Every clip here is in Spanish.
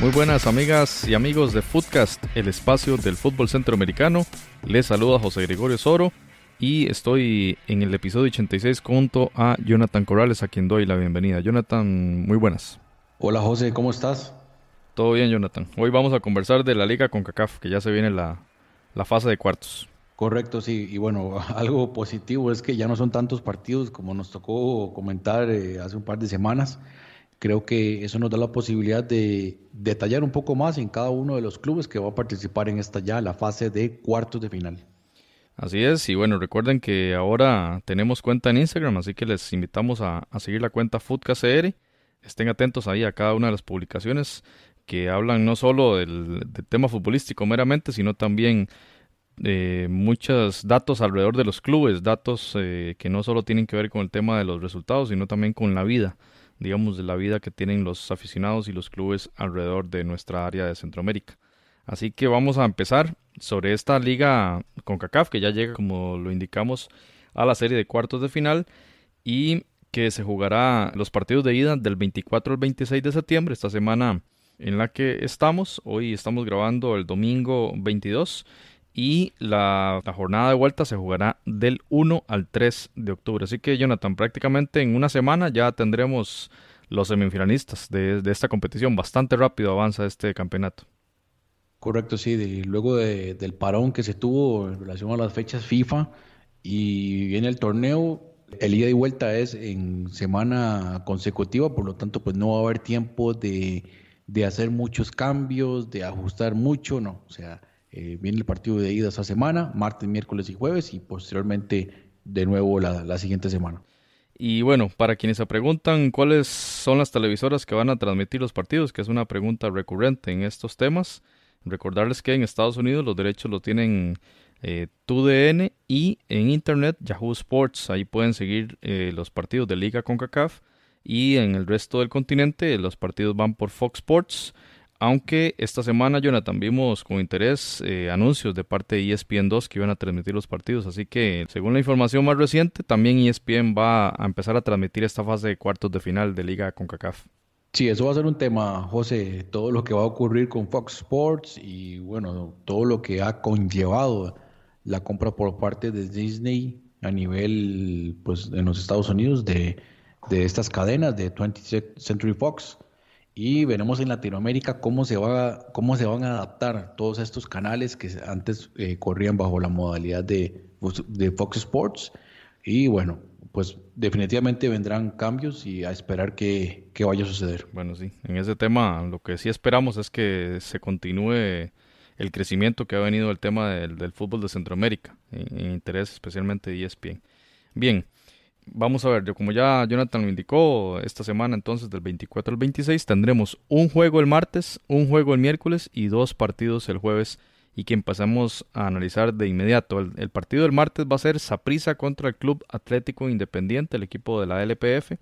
Muy buenas amigas y amigos de Footcast, el espacio del fútbol centroamericano. Les saluda José Gregorio Soro y estoy en el episodio 86 junto a Jonathan Corrales a quien doy la bienvenida. Jonathan, muy buenas. Hola José, ¿cómo estás? Todo bien Jonathan. Hoy vamos a conversar de la liga con CACAF, que ya se viene la, la fase de cuartos. Correcto, sí. Y bueno, algo positivo es que ya no son tantos partidos como nos tocó comentar eh, hace un par de semanas Creo que eso nos da la posibilidad de detallar un poco más en cada uno de los clubes que va a participar en esta ya, la fase de cuartos de final. Así es, y bueno, recuerden que ahora tenemos cuenta en Instagram, así que les invitamos a, seguir la cuenta FoodCACR. Estén atentos ahí a cada una de las publicaciones que hablan no solo del, tema futbolístico meramente, sino también de muchos datos alrededor de los clubes, datos eh, que no solo tienen que ver con el tema de los resultados, sino también con la vida digamos, de la vida que tienen los aficionados y los clubes alrededor de nuestra área de Centroamérica. Así que vamos a empezar sobre esta liga con CACAF, que ya llega, como lo indicamos, a la serie de cuartos de final y que se jugará los partidos de ida del 24 al 26 de septiembre, esta semana en la que estamos. Hoy estamos grabando el domingo 22 y la, jornada de vuelta se jugará del 1 al 3 de octubre. Así que Jonathan, prácticamente en una semana ya tendremos los semifinalistas de, esta competición. Bastante rápido avanza este campeonato. Correcto, sí. luego del parón que se tuvo en relación a las fechas FIFA y viene el torneo, el ida y vuelta es en semana consecutiva, por lo tanto, pues no va a haber tiempo de, de hacer muchos cambios, de ajustar mucho, no. O sea, eh, viene el partido de ida esa semana, martes, miércoles y jueves, y posteriormente de nuevo la, siguiente semana. Y bueno, para quienes se preguntan cuáles son las televisoras que van a transmitir los partidos, que es una pregunta recurrente en estos temas, recordarles que en Estados Unidos los derechos los tienen eh, TUDN y en Internet Yahoo Sports. Ahí pueden seguir eh, los partidos de Liga CONCACAF y en el resto del continente los partidos van por Fox Sports. Aunque esta semana, Jonathan, vimos con interés eh, anuncios de parte de ESPN 2 que iban a transmitir los partidos. Así que, según la información más reciente, también ESPN va a empezar a transmitir esta fase de cuartos de final de Liga con CACAF. Sí, eso va a ser un tema, José. Todo lo que va a ocurrir con Fox Sports y, bueno, todo lo que ha conllevado la compra por parte de Disney a nivel, pues, en los Estados Unidos de, de estas cadenas de 20th Century Fox y veremos en Latinoamérica cómo se, va, cómo se van a adaptar todos estos canales que antes eh, corrían bajo la modalidad de, de Fox Sports. Y bueno, pues definitivamente vendrán cambios y a esperar que, vaya a suceder. Bueno, sí, en ese tema lo que sí esperamos es que se continúe el crecimiento que ha venido el tema del, fútbol de Centroamérica, en, interés especialmente de ESPN. Bien, vamos a ver, como ya Jonathan lo indicó, esta semana entonces del 24 al 26 tendremos un juego el martes, un juego el miércoles y dos partidos el jueves y que empezamos a analizar de inmediato. El, partido del martes va a ser Saprissa contra el Club Atlético Independiente, el equipo de la LPF.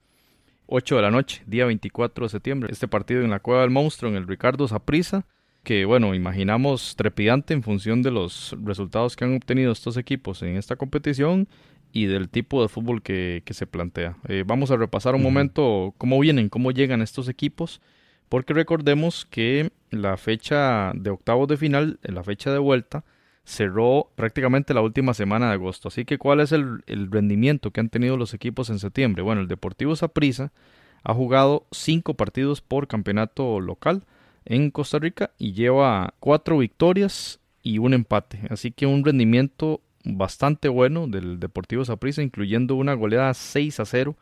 8 de la noche, día 24 de septiembre. Este partido en la Cueva del Monstruo, en el Ricardo Saprissa, que bueno, imaginamos trepidante en función de los resultados que han obtenido estos equipos en esta competición y del tipo de fútbol que, se plantea. Eh, vamos a repasar un momento cómo vienen, cómo llegan estos equipos, porque recordemos que la fecha de octavos de final, la fecha de vuelta, cerró prácticamente la última semana de agosto. Así que, ¿cuál es el, rendimiento que han tenido los equipos en septiembre? Bueno, el Deportivo Saprissa ha jugado cinco partidos por campeonato local en Costa Rica y lleva cuatro victorias y un empate. Así que un rendimiento bastante bueno del Deportivo Saprissa, incluyendo una goleada 6 a 0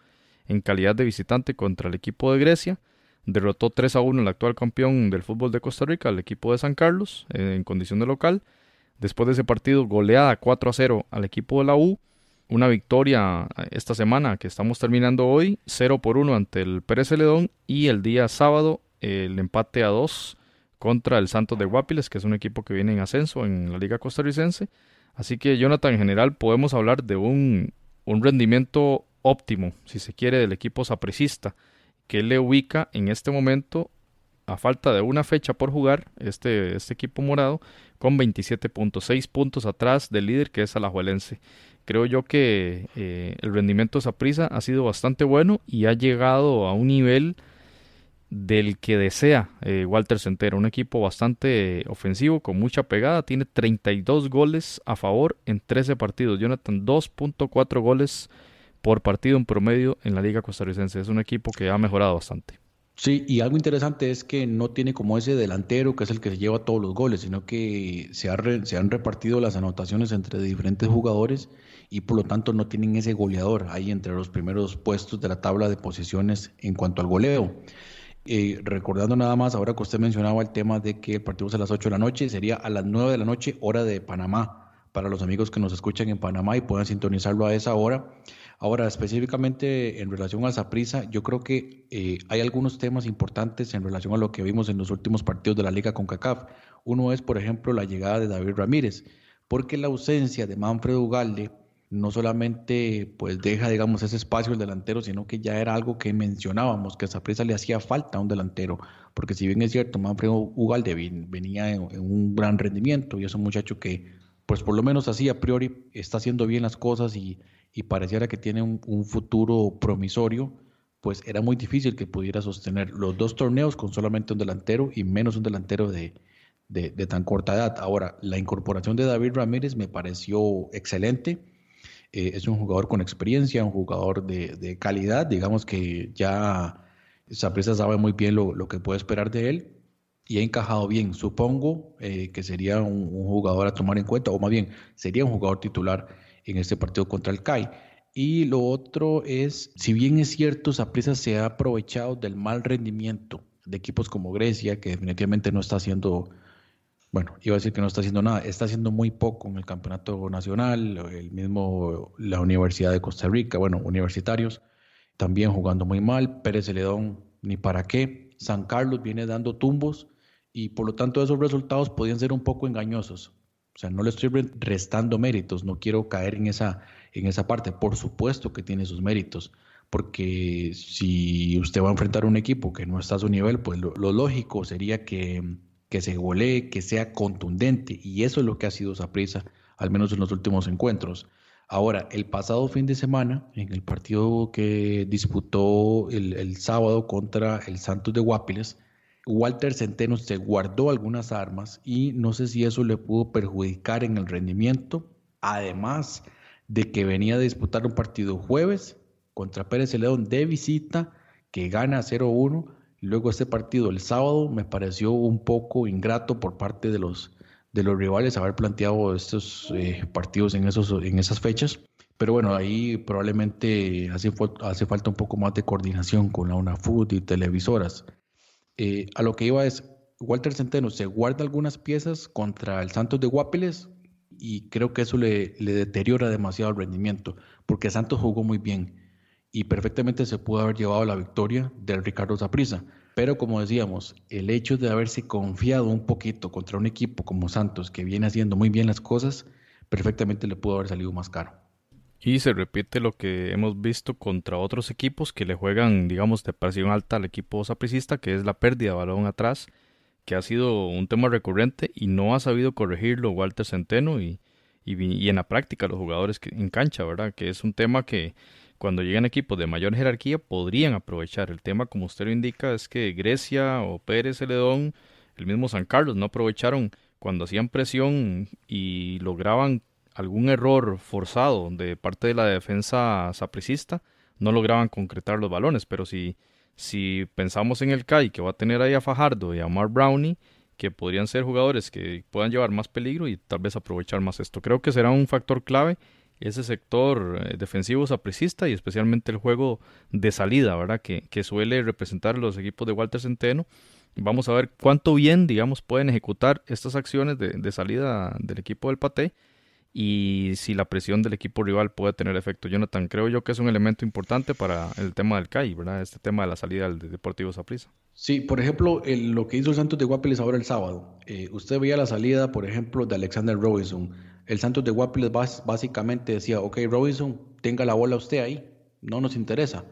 en calidad de visitante contra el equipo de Grecia. Derrotó 3 a 1 el actual campeón del fútbol de Costa Rica, el equipo de San Carlos, en condición de local. Después de ese partido, goleada 4 a 0 al equipo de la U. Una victoria esta semana que estamos terminando hoy, 0 por 1 ante el Pérez Celedón. Y el día sábado, el empate a 2 contra el Santos de Guapiles, que es un equipo que viene en ascenso en la Liga Costarricense. Así que, Jonathan, en general podemos hablar de un, rendimiento óptimo, si se quiere, del equipo sapricista, que le ubica en este momento, a falta de una fecha por jugar, este, este equipo morado, con 27.6 puntos atrás del líder que es Alajuelense. Creo yo que eh, el rendimiento de Saprissa ha sido bastante bueno y ha llegado a un nivel del que desea eh, Walter Centero, un equipo bastante ofensivo, con mucha pegada, tiene 32 goles a favor en 13 partidos, Jonathan 2.4 goles por partido en promedio en la liga costarricense, es un equipo que ha mejorado bastante. Sí, y algo interesante es que no tiene como ese delantero que es el que se lleva todos los goles, sino que se, han repartido las anotaciones entre diferentes jugadores y por lo tanto no tienen ese goleador ahí entre los primeros puestos de la tabla de posiciones en cuanto al goleo. Eh, recordando nada más, ahora que usted mencionaba el tema de que el partido es a las 8 de la noche, sería a las 9 de la noche, hora de Panamá, para los amigos que nos escuchan en Panamá y puedan sintonizarlo a esa hora. Ahora, específicamente en relación a Zaprisa, yo creo que eh, hay algunos temas importantes en relación a lo que vimos en los últimos partidos de la Liga con CACAF. Uno es, por ejemplo, la llegada de David Ramírez, porque la ausencia de Manfredo Ugalde no solamente pues deja, digamos, ese espacio el delantero, sino que ya era algo que mencionábamos, que a Zaprisa le hacía falta a un delantero, porque si bien es cierto, Manfredo Ugalde venía en, un gran rendimiento y es un muchacho que, pues por lo menos así a priori, está haciendo bien las cosas y, pareciera que tiene un, futuro promisorio, pues era muy difícil que pudiera sostener los dos torneos con solamente un delantero y menos un delantero de, de, de tan corta edad. Ahora, la incorporación de David Ramírez me pareció excelente eh, es un jugador con experiencia, un jugador de, calidad, digamos que ya Saprissa sabe muy bien lo, que puede esperar de él y ha encajado bien. Supongo eh, que sería un, jugador a tomar en cuenta, o más bien, sería un jugador titular en este partido contra el CAI. Y lo otro es, si bien es cierto, Saprissa se ha aprovechado del mal rendimiento de equipos como Grecia, que definitivamente no está haciendo bueno, iba a decir que no está haciendo nada, está haciendo muy poco en el campeonato nacional, el mismo la Universidad de Costa Rica, bueno, universitarios, también jugando muy mal, Pérez Celedón ni para qué, San Carlos viene dando tumbos y por lo tanto esos resultados podían ser un poco engañosos. O sea, no le estoy restando méritos, no quiero caer en esa, en esa parte. Por supuesto que tiene sus méritos, porque si usted va a enfrentar un equipo que no está a su nivel, pues lo lógico sería que que se golee, que sea contundente. Y eso es lo que ha sido Saprissa, al menos en los últimos encuentros. Ahora, el pasado fin de semana, en el partido que disputó el, sábado contra el Santos de Guapiles, Walter Centeno se guardó algunas armas y no sé si eso le pudo perjudicar en el rendimiento, además de que venía a disputar un partido jueves contra Pérez León de visita, que gana 0-1 Luego este partido el sábado me pareció un poco ingrato por parte de los, de los rivales haber planteado estos eh, partidos en, esos, en esas fechas. Pero bueno, ahí probablemente hace, hace falta un poco más de coordinación con la UNAFUT y televisoras. Eh, a lo que iba es, Walter Centeno se guarda algunas piezas contra el Santos de Guapiles y creo que eso le, le deteriora demasiado el rendimiento, porque Santos jugó muy bien y perfectamente se pudo haber llevado la victoria del Ricardo Zaprisa. Pero como decíamos, el hecho de haberse confiado un poquito contra un equipo como Santos, que viene haciendo muy bien las cosas, perfectamente le pudo haber salido más caro. Y se repite lo que hemos visto contra otros equipos que le juegan, digamos, de presión alta al equipo sapricista, que es la pérdida de balón atrás, que ha sido un tema recurrente y no ha sabido corregirlo Walter Centeno y, y, y en la práctica los jugadores que, en cancha, ¿verdad? Que es un tema que cuando llegan equipos de mayor jerarquía podrían aprovechar. El tema, como usted lo indica, es que Grecia o Pérez Celedón, el mismo San Carlos, no aprovecharon cuando hacían presión y lograban algún error forzado de parte de la defensa sapricista, no lograban concretar los balones. Pero si, si pensamos en el CAI que va a tener ahí a Fajardo y a Mark Brownie, que podrían ser jugadores que puedan llevar más peligro y tal vez aprovechar más esto. Creo que será un factor clave ese sector eh, defensivo sapricista y especialmente el juego de salida, ¿verdad? Que, que suele representar los equipos de Walter Centeno. Vamos a ver cuánto bien, digamos, pueden ejecutar estas acciones de, de salida del equipo del Pate y si la presión del equipo rival puede tener efecto. Jonathan, creo yo que es un elemento importante para el tema del CAI, ¿verdad? Este tema de la salida del Deportivo Saprissa. Sí, por ejemplo, lo que hizo el Santos de Guapiles ahora el sábado. Eh, usted veía la salida, por ejemplo, de Alexander Robinson el Santos de Guapiles básicamente decía, ok, Robinson, tenga la bola usted ahí, no nos interesa.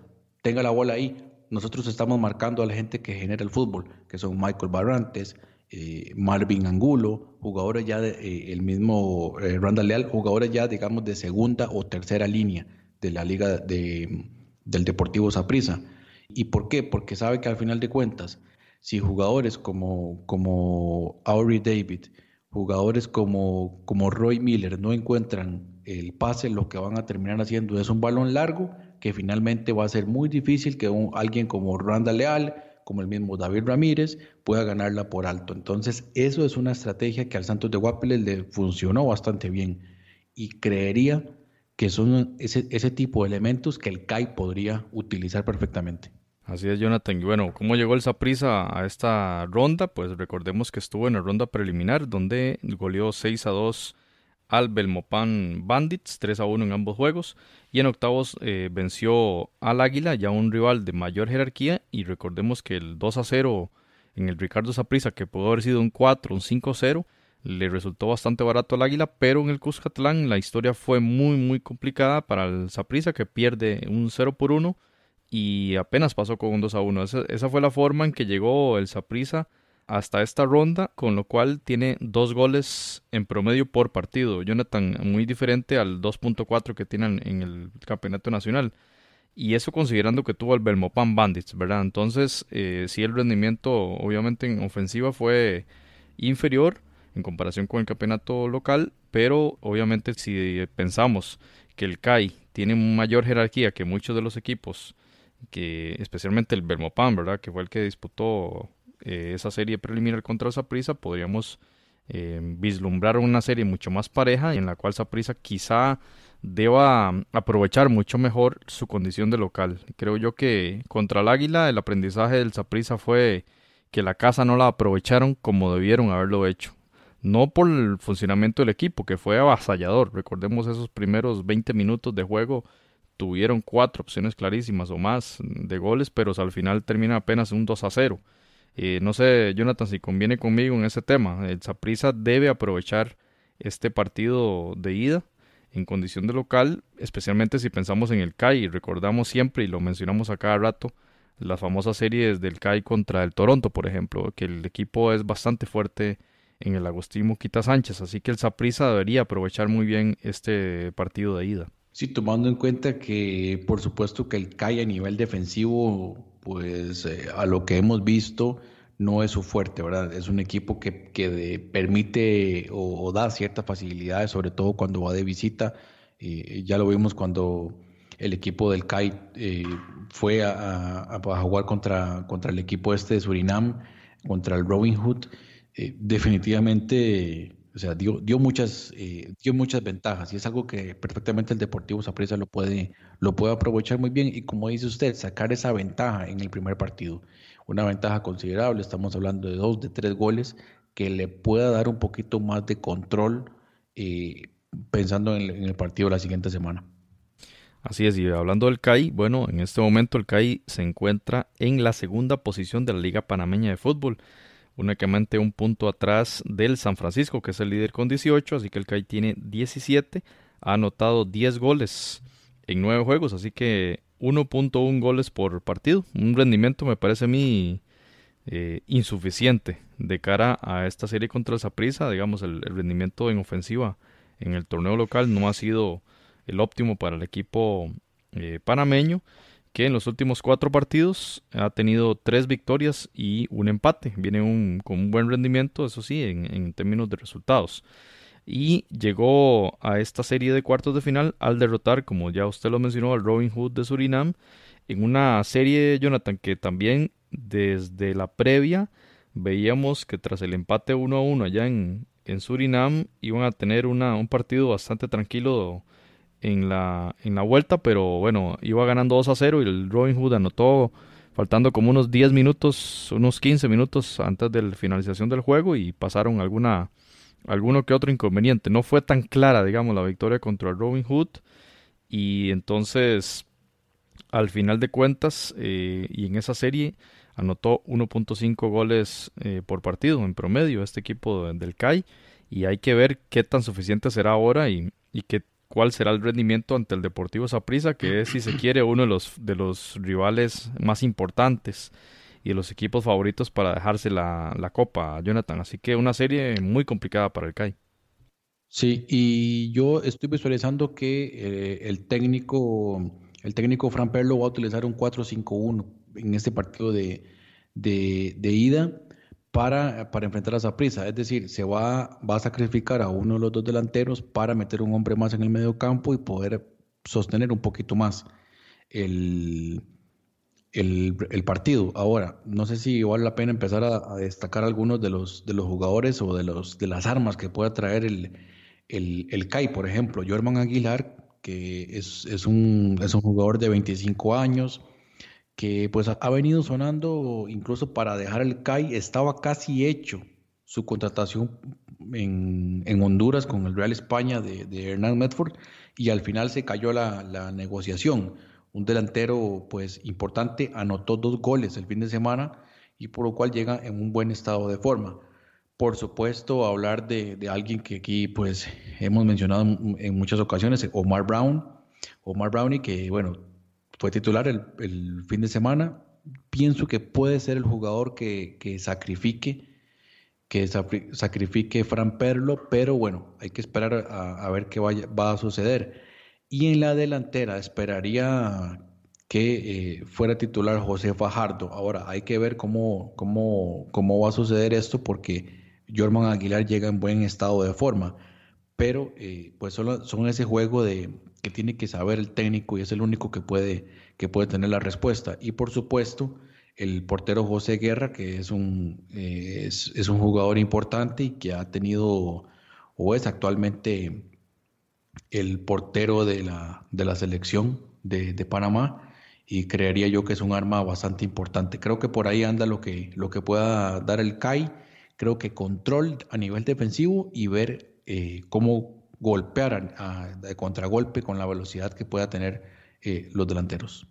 Tenga la bola ahí. Nosotros estamos marcando a la gente que genera el fútbol, que son Michael Barrantes, eh, Marvin Angulo, jugadores ya, de, eh, el mismo eh, Randall Leal, jugadores ya, digamos, de segunda o tercera línea de la liga de, del Deportivo Saprissa. ¿Y por qué? Porque sabe que al final de cuentas, si jugadores como, como David, jugadores como, como Roy Miller no encuentran el pase, lo que van a terminar haciendo es un balón largo que finalmente va a ser muy difícil que alguien como Randall Leal, como el mismo David Ramírez, pueda ganarla por alto. Entonces, eso es una estrategia que al Santos de Guapiles le funcionó bastante bien y creería que son ese, ese tipo de elementos que el CAI podría utilizar perfectamente. Así es, Jonathan. Y bueno, ¿cómo llegó el Saprisa a esta ronda? Pues recordemos que estuvo en la ronda preliminar, donde goleó 6 a 2 al Belmopan Bandits, 3 a 1 en ambos juegos. Y en octavos eh, venció al Águila, ya un rival de mayor jerarquía. Y recordemos que el 2 a 0 en el Ricardo Saprisa, que pudo haber sido un 4, un 5 a 0, le resultó bastante barato al Águila. Pero en el Cuscatlán la historia fue muy, muy complicada para el Saprisa, que pierde un 0 por 1 y apenas pasó con un 2 a 1. Esa, fue la forma en que llegó el Saprisa hasta esta ronda, con lo cual tiene dos goles en promedio por partido. Jonathan, muy diferente al 2.4 que tienen en el campeonato nacional. Y eso considerando que tuvo el Belmopan Bandits, ¿verdad? Entonces, eh, sí, el rendimiento, obviamente, en ofensiva fue inferior en comparación con el campeonato local, pero obviamente, si pensamos que el CAI tiene mayor jerarquía que muchos de los equipos que especialmente el Bermopan, ¿verdad? Que fue el que disputó eh, esa serie preliminar contra Saprissa, podríamos eh, vislumbrar una serie mucho más pareja en la cual Saprissa quizá deba aprovechar mucho mejor su condición de local. Creo yo que contra el Águila el aprendizaje del Saprissa fue que la casa no la aprovecharon como debieron haberlo hecho. No por el funcionamiento del equipo, que fue avasallador. Recordemos esos primeros 20 minutos de juego tuvieron cuatro opciones clarísimas o más de goles, pero al final termina apenas un 2 a 0. No sé, Jonathan, si conviene conmigo en ese tema. El Saprissa debe aprovechar este partido de ida en condición de local, especialmente si pensamos en el CAI. Recordamos siempre, y lo mencionamos a cada rato, las famosas series del CAI contra el Toronto, por ejemplo, que el equipo es bastante fuerte en el Agustín Moquita Sánchez, así que el Saprissa debería aprovechar muy bien este partido de ida. Sí, tomando en cuenta que por supuesto que el CAI a nivel defensivo, pues eh, a lo que hemos visto, no es su fuerte, ¿verdad? Es un equipo que, que permite o, da ciertas facilidades, sobre todo cuando va de visita. y ya lo vimos cuando el equipo del CAI eh, fue a, a, jugar contra, contra el equipo este de Surinam, contra el Robin Hood. Eh, definitivamente o sea, dio, dio, muchas, eh, dio muchas ventajas y es algo que perfectamente el Deportivo Saprissa lo puede, lo puede aprovechar muy bien y como dice usted, sacar esa ventaja en el primer partido. Una ventaja considerable, estamos hablando de dos, de tres goles, que le pueda dar un poquito más de control eh, pensando en, en el partido de la siguiente semana. Así es, y hablando del CAI, bueno, en este momento el CAI se encuentra en la segunda posición de la Liga Panameña de Fútbol únicamente un punto atrás del San Francisco, que es el líder con 18, así que el CAI tiene 17, ha anotado 10 goles en 9 juegos, así que 1.1 goles por partido, un rendimiento me parece a mí eh, insuficiente de cara a esta serie contra el Saprissa, digamos el, rendimiento en ofensiva en el torneo local no ha sido el óptimo para el equipo eh, panameño que en los últimos cuatro partidos ha tenido tres victorias y un empate. Viene un, con un buen rendimiento, eso sí, en, términos de resultados. Y llegó a esta serie de cuartos de final al derrotar, como ya usted lo mencionó, al Robin Hood de Surinam, en una serie, Jonathan, que también desde la previa veíamos que tras el empate 1 a 1 allá en, en Surinam iban a tener una, un partido bastante tranquilo en la, en la vuelta, pero bueno, iba ganando 2 a 0 y el Robin Hood anotó faltando como unos 10 minutos, unos 15 minutos antes de la finalización del juego y pasaron alguna, alguno que otro inconveniente. No fue tan clara, digamos, la victoria contra el Robin Hood y entonces al final de cuentas eh, y en esa serie anotó 1.5 goles eh, por partido en promedio este equipo del CAI y hay que ver qué tan suficiente será ahora y, y qué cuál será el rendimiento ante el Deportivo Saprissa, que es, si se quiere, uno de los, de los rivales más importantes y de los equipos favoritos para dejarse la, la copa, Jonathan. Así que una serie muy complicada para el CAI. Sí, y yo estoy visualizando que eh, el técnico, el técnico Fran Perlo va a utilizar un 4-5-1 en este partido de, de, de ida para, para enfrentar a esa prisa. Es decir, se va, va a sacrificar a uno de los dos delanteros para meter un hombre más en el medio campo y poder sostener un poquito más el, el, partido. Ahora, no sé si vale la pena empezar a, destacar algunos de los, de los jugadores o de, los, de las armas que pueda traer el, el, el CAI, por ejemplo. Jorman Aguilar, que es, es, un, es un jugador de 25 años que pues ha venido sonando incluso para dejar el CAI, estaba casi hecho su contratación en, en Honduras con el Real España de, de, Hernán Medford y al final se cayó la, la, negociación. Un delantero pues importante anotó dos goles el fin de semana y por lo cual llega en un buen estado de forma. Por supuesto, hablar de, de alguien que aquí pues hemos mencionado en, muchas ocasiones, Omar Brown, Omar Brownie, que bueno, fue titular el, fin de semana. Pienso que puede ser el jugador que, sacrifique que sacrifique Fran Perlo, pero bueno, hay que esperar a, ver qué vaya, va a suceder. Y en la delantera esperaría que eh, fuera titular José Fajardo. Ahora hay que ver cómo, cómo, cómo va a suceder esto porque Jorman Aguilar llega en buen estado de forma. Pero eh, pues son ese juego de, que tiene que saber el técnico y es el único que puede, que puede tener la respuesta. Y por supuesto, el portero José Guerra, que es un, eh, es, un jugador importante y que ha tenido o es actualmente el portero de la, de la selección de, de, Panamá y creería yo que es un arma bastante importante. Creo que por ahí anda lo que, lo que pueda dar el CAI. Creo que control a nivel defensivo y ver eh, cómo golpear de contragolpe con la velocidad que pueda tener eh, los delanteros.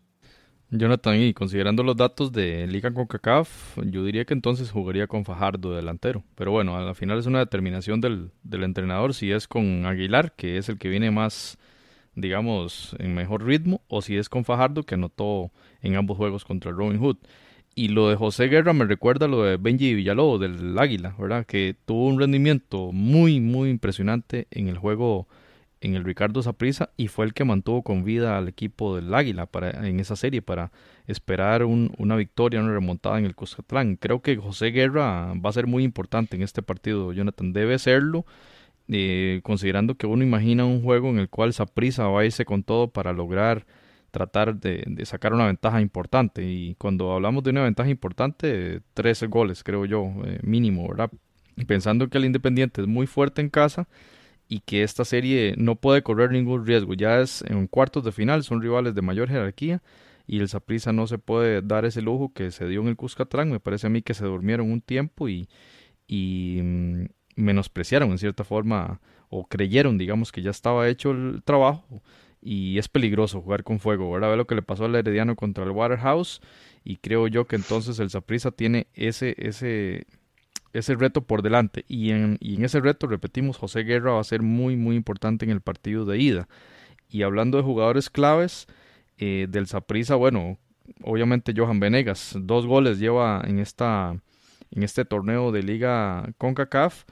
Jonathan, y considerando los datos de Liga con CACAF, yo diría que entonces jugaría con Fajardo delantero. Pero bueno, al final es una determinación del, del entrenador si es con Aguilar, que es el que viene más, digamos, en mejor ritmo, o si es con Fajardo, que anotó en ambos juegos contra Robin Hood. Y lo de José Guerra me recuerda lo de Benji Villalobos del Águila, ¿verdad? Que tuvo un rendimiento muy, muy impresionante en el juego en el Ricardo Saprissa y fue el que mantuvo con vida al equipo del Águila para, en esa serie para esperar una victoria, una remontada en el Cuscatlán. Creo que José Guerra va a ser muy importante en este partido, Jonathan. Debe serlo, eh, considerando que uno imagina un juego en el cual Saprissa va a irse con todo para lograr tratar de, sacar una ventaja importante. Y cuando hablamos de una ventaja importante, 13 goles, creo yo, eh, mínimo, ¿verdad? Pensando que el Independiente es muy fuerte en casa y que esta serie no puede correr ningún riesgo. Ya es en cuartos de final, son rivales de mayor jerarquía y el Saprissa no se puede dar ese lujo que se dio en el Cuscatlán. Me parece a mí que se durmieron un tiempo y, y mm, menospreciaron en cierta forma o creyeron, digamos, que ya estaba hecho el trabajo y es peligroso jugar con fuego, ¿verdad? Ve lo que le pasó al Herediano contra el Waterhouse y creo yo que entonces el Saprissa tiene ese, ese, ese reto por delante y en, y en ese reto, repetimos, José Guerra va a ser muy, muy importante en el partido de ida. Y hablando de jugadores claves eh, del Saprissa, bueno, obviamente Johan Venegas, dos goles lleva en, esta, en este torneo de liga CONCACAF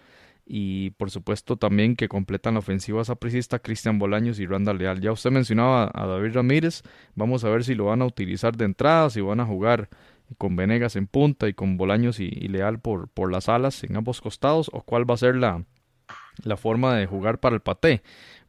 y por supuesto también que completan la ofensiva sapricista Cristian Bolaños y Randa Leal. Ya usted mencionaba a David Ramírez, vamos a ver si lo van a utilizar de entrada, si van a jugar con Venegas en punta y con Bolaños y, Leal por, por las alas en ambos costados o cuál va a ser la, la forma de jugar para el paté.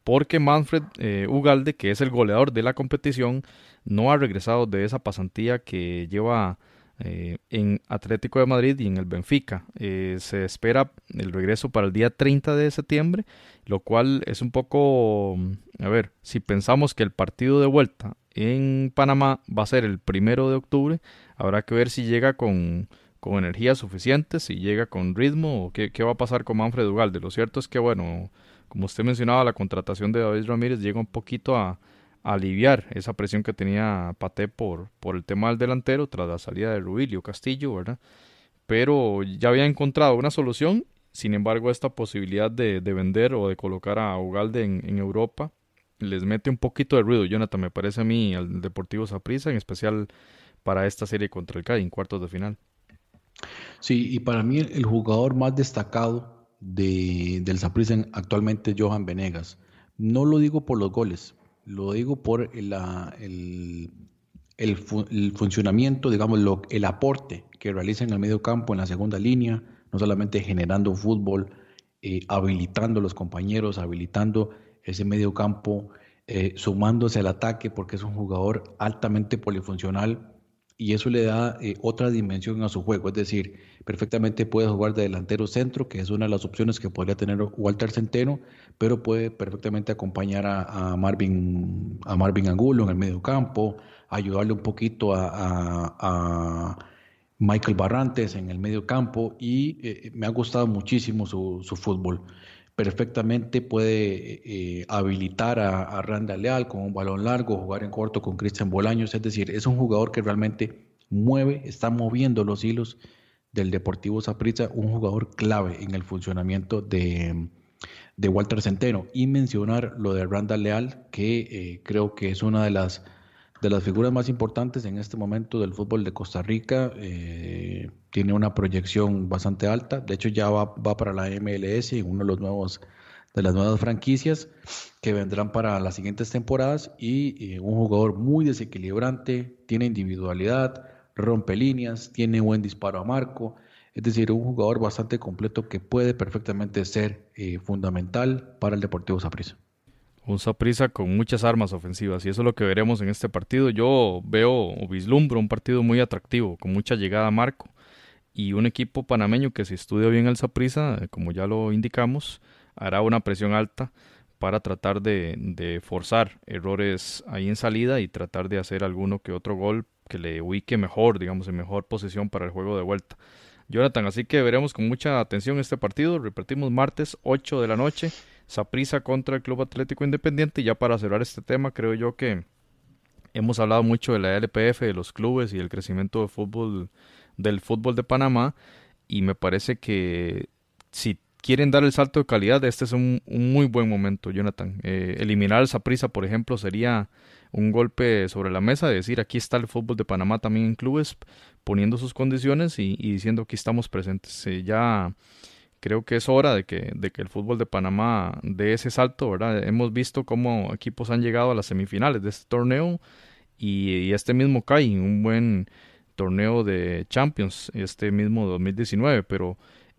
Porque Manfred eh, Ugalde, que es el goleador de la competición, no ha regresado de esa pasantía que lleva eh, en Atlético de Madrid y en el Benfica. Eh, se espera el regreso para el día 30 de septiembre, lo cual es un poco, a ver, si pensamos que el partido de vuelta en Panamá va a ser el primero de octubre, habrá que ver si llega con, con energía suficiente, si llega con ritmo o qué, qué va a pasar con Manfred Ugalde. Lo cierto es que, bueno, como usted mencionaba, la contratación de David Ramírez llega un poquito a, aliviar esa presión que tenía Pate por, por el tema del delantero tras la salida de Rubilio Castillo, ¿verdad? Pero ya había encontrado una solución, sin embargo esta posibilidad de, de vender o de colocar a Ugalde en, Europa les mete un poquito de ruido, Jonathan, me parece a mí, al Deportivo Saprissa, en especial para esta serie contra el CAI en cuartos de final. Sí, y para mí el jugador más destacado de, del Saprissa actualmente es Johan Venegas. No lo digo por los goles, lo digo por la, el, el, funcionamiento, digamos, lo, el aporte que realiza en el medio campo, en la segunda línea, no solamente generando fútbol, eh, habilitando a los compañeros, habilitando ese medio campo, eh, sumándose al ataque, porque es un jugador altamente polifuncional y eso le da eh, otra dimensión a su juego. Es decir, perfectamente puede jugar de delantero centro, que es una de las opciones que podría tener Walter Centeno, pero puede perfectamente acompañar a, Marvin, a Marvin Angulo en el medio campo, ayudarle un poquito a, Michael Barrantes en el medio campo y eh, me ha gustado muchísimo su, su fútbol perfectamente puede eh, habilitar a, a, Randa Leal con un balón largo, jugar en corto con Cristian Bolaños, es decir, es un jugador que realmente mueve, está moviendo los hilos del Deportivo Saprissa, un jugador clave en el funcionamiento de, de Walter Centeno. Y mencionar lo de Randa Leal, que eh, creo que es una de las de las figuras más importantes en este momento del fútbol de Costa Rica. Eh, tiene una proyección bastante alta. De hecho, ya va, para la MLS uno de los nuevos de las nuevas franquicias que vendrán para las siguientes temporadas y, un jugador muy desequilibrante, tiene individualidad, rompe líneas, tiene buen disparo a marco, es decir, un jugador bastante completo que puede perfectamente ser eh, fundamental para el Deportivo Saprissa un Saprissa con muchas armas ofensivas y eso es lo que veremos en este partido. Yo veo o vislumbro un partido muy atractivo, con mucha llegada a marco y un equipo panameño que si estudia bien el Saprissa, eh, como ya lo indicamos, hará una presión alta para tratar de, de, forzar errores ahí en salida y tratar de hacer alguno que otro gol que le ubique mejor, digamos, en mejor posición para el juego de vuelta. Jonathan, así que veremos con mucha atención este partido. Repetimos martes 8 de la noche Saprisa contra el Club Atlético Independiente. Y ya para cerrar este tema, creo yo que hemos hablado mucho de la LPF, de los clubes y del crecimiento de fútbol, del fútbol de Panamá. Y me parece que si quieren dar el salto de calidad, este es un, muy buen momento, Jonathan. Eh, eliminar al Saprisa, por ejemplo, sería un golpe sobre la mesa, de decir aquí está el fútbol de Panamá también en clubes, poniendo sus condiciones y, diciendo que estamos presentes. Eh, ya creo que es hora de que, de que el fútbol de Panamá dé ese salto, ¿verdad? Hemos visto cómo equipos han llegado a las semifinales de este torneo y, este mismo CAI, un buen torneo de Champions, este mismo 2019, pero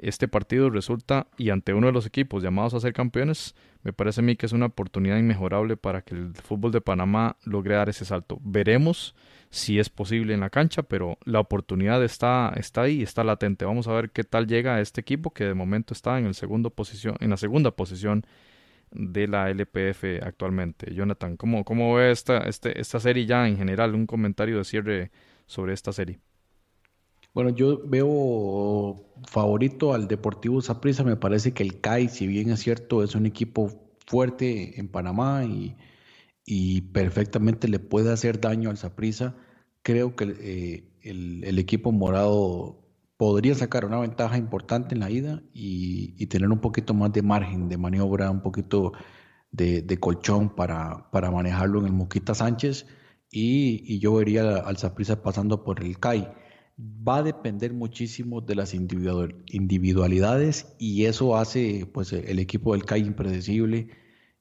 este partido resulta, y ante uno de los equipos llamados a ser campeones, me parece a mí que es una oportunidad inmejorable para que el fútbol de Panamá logre dar ese salto. Veremos si es posible en la cancha, pero la oportunidad está, está ahí, está latente. Vamos a ver qué tal llega este equipo que de momento está en, el segundo posición, en la segunda posición de la LPF actualmente. Jonathan, ¿cómo, cómo ve esta, este, esta serie ya en general? Un comentario de cierre sobre esta serie. Bueno, yo veo favorito al Deportivo Saprissa. Me parece que el CAI, si bien es cierto, es un equipo fuerte en Panamá y, y perfectamente le puede hacer daño al Saprissa creo que eh, el, equipo morado podría sacar una ventaja importante en la ida y, tener un poquito más de margen de maniobra, un poquito de, colchón para, para, manejarlo en el Moquita Sánchez y, yo vería al Saprissa pasando por el CAI. Va a depender muchísimo de las individualidades y eso hace pues, el equipo del CAI impredecible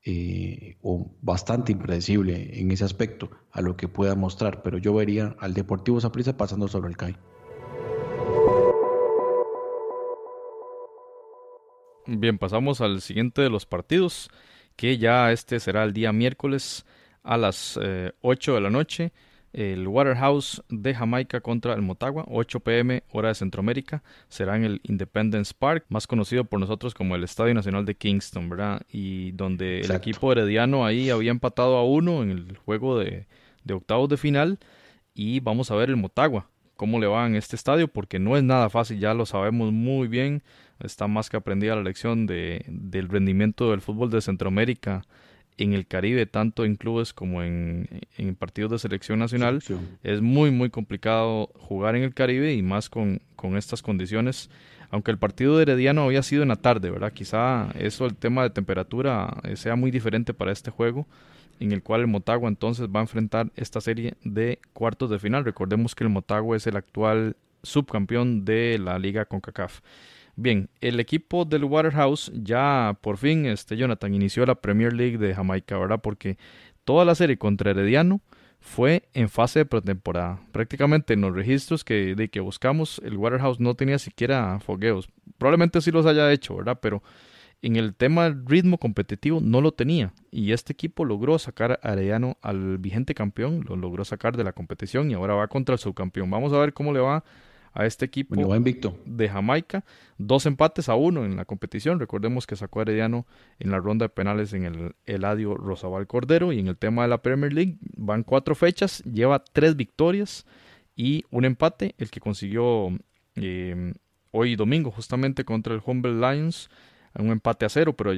eh, o bastante impredecible en ese aspecto a lo que pueda mostrar, pero yo vería al Deportivo Saprissa pasando sobre el CAI. Bien, pasamos al siguiente de los partidos, que ya este será el día miércoles a las 8 eh, de la noche el Waterhouse de Jamaica contra el Motagua, 8 pm hora de Centroamérica, será en el Independence Park, más conocido por nosotros como el Estadio Nacional de Kingston, ¿verdad? Y donde el equipo herediano ahí había empatado a uno en el juego de, de octavos de final. Y vamos a ver el Motagua, cómo le va en este estadio, porque no es nada fácil, ya lo sabemos muy bien, está más que aprendida la lección de, del rendimiento del fútbol de Centroamérica en el Caribe, tanto en clubes como en, partidos de selección nacional. Es muy, muy complicado jugar en el Caribe y más con, con, estas condiciones. Aunque el partido de Herediano había sido en la tarde, ¿verdad? Quizá eso, el tema de temperatura, eh, sea muy diferente para este juego. en el cual el Motagua entonces va a enfrentar esta serie de cuartos de final. Recordemos que el Motagua es el actual subcampeón de la liga CONCACAF. Bien, el equipo del Waterhouse ya por fin, este Jonathan, inició la Premier League de Jamaica, ¿verdad? Porque toda la serie contra Herediano fue en fase de pretemporada. Prácticamente en los registros que, de que buscamos, el Waterhouse no tenía siquiera fogueos. Probablemente sí los haya hecho, ¿verdad? Pero en el tema del ritmo competitivo no lo tenía. Y este equipo logró sacar a Herediano al vigente campeón, lo logró sacar de la competición y ahora va contra el subcampeón. Vamos a ver cómo le va a este equipo de Jamaica. Dos empates a uno en la competición. Recordemos que sacó a Herediano en la ronda de penales en el Eladio Rosabal Cordero. Y en el tema de la Premier League van cuatro fechas, lleva tres victorias y un empate, el que consiguió eh, hoy domingo justamente contra el Humble Lions un empate a cero, pero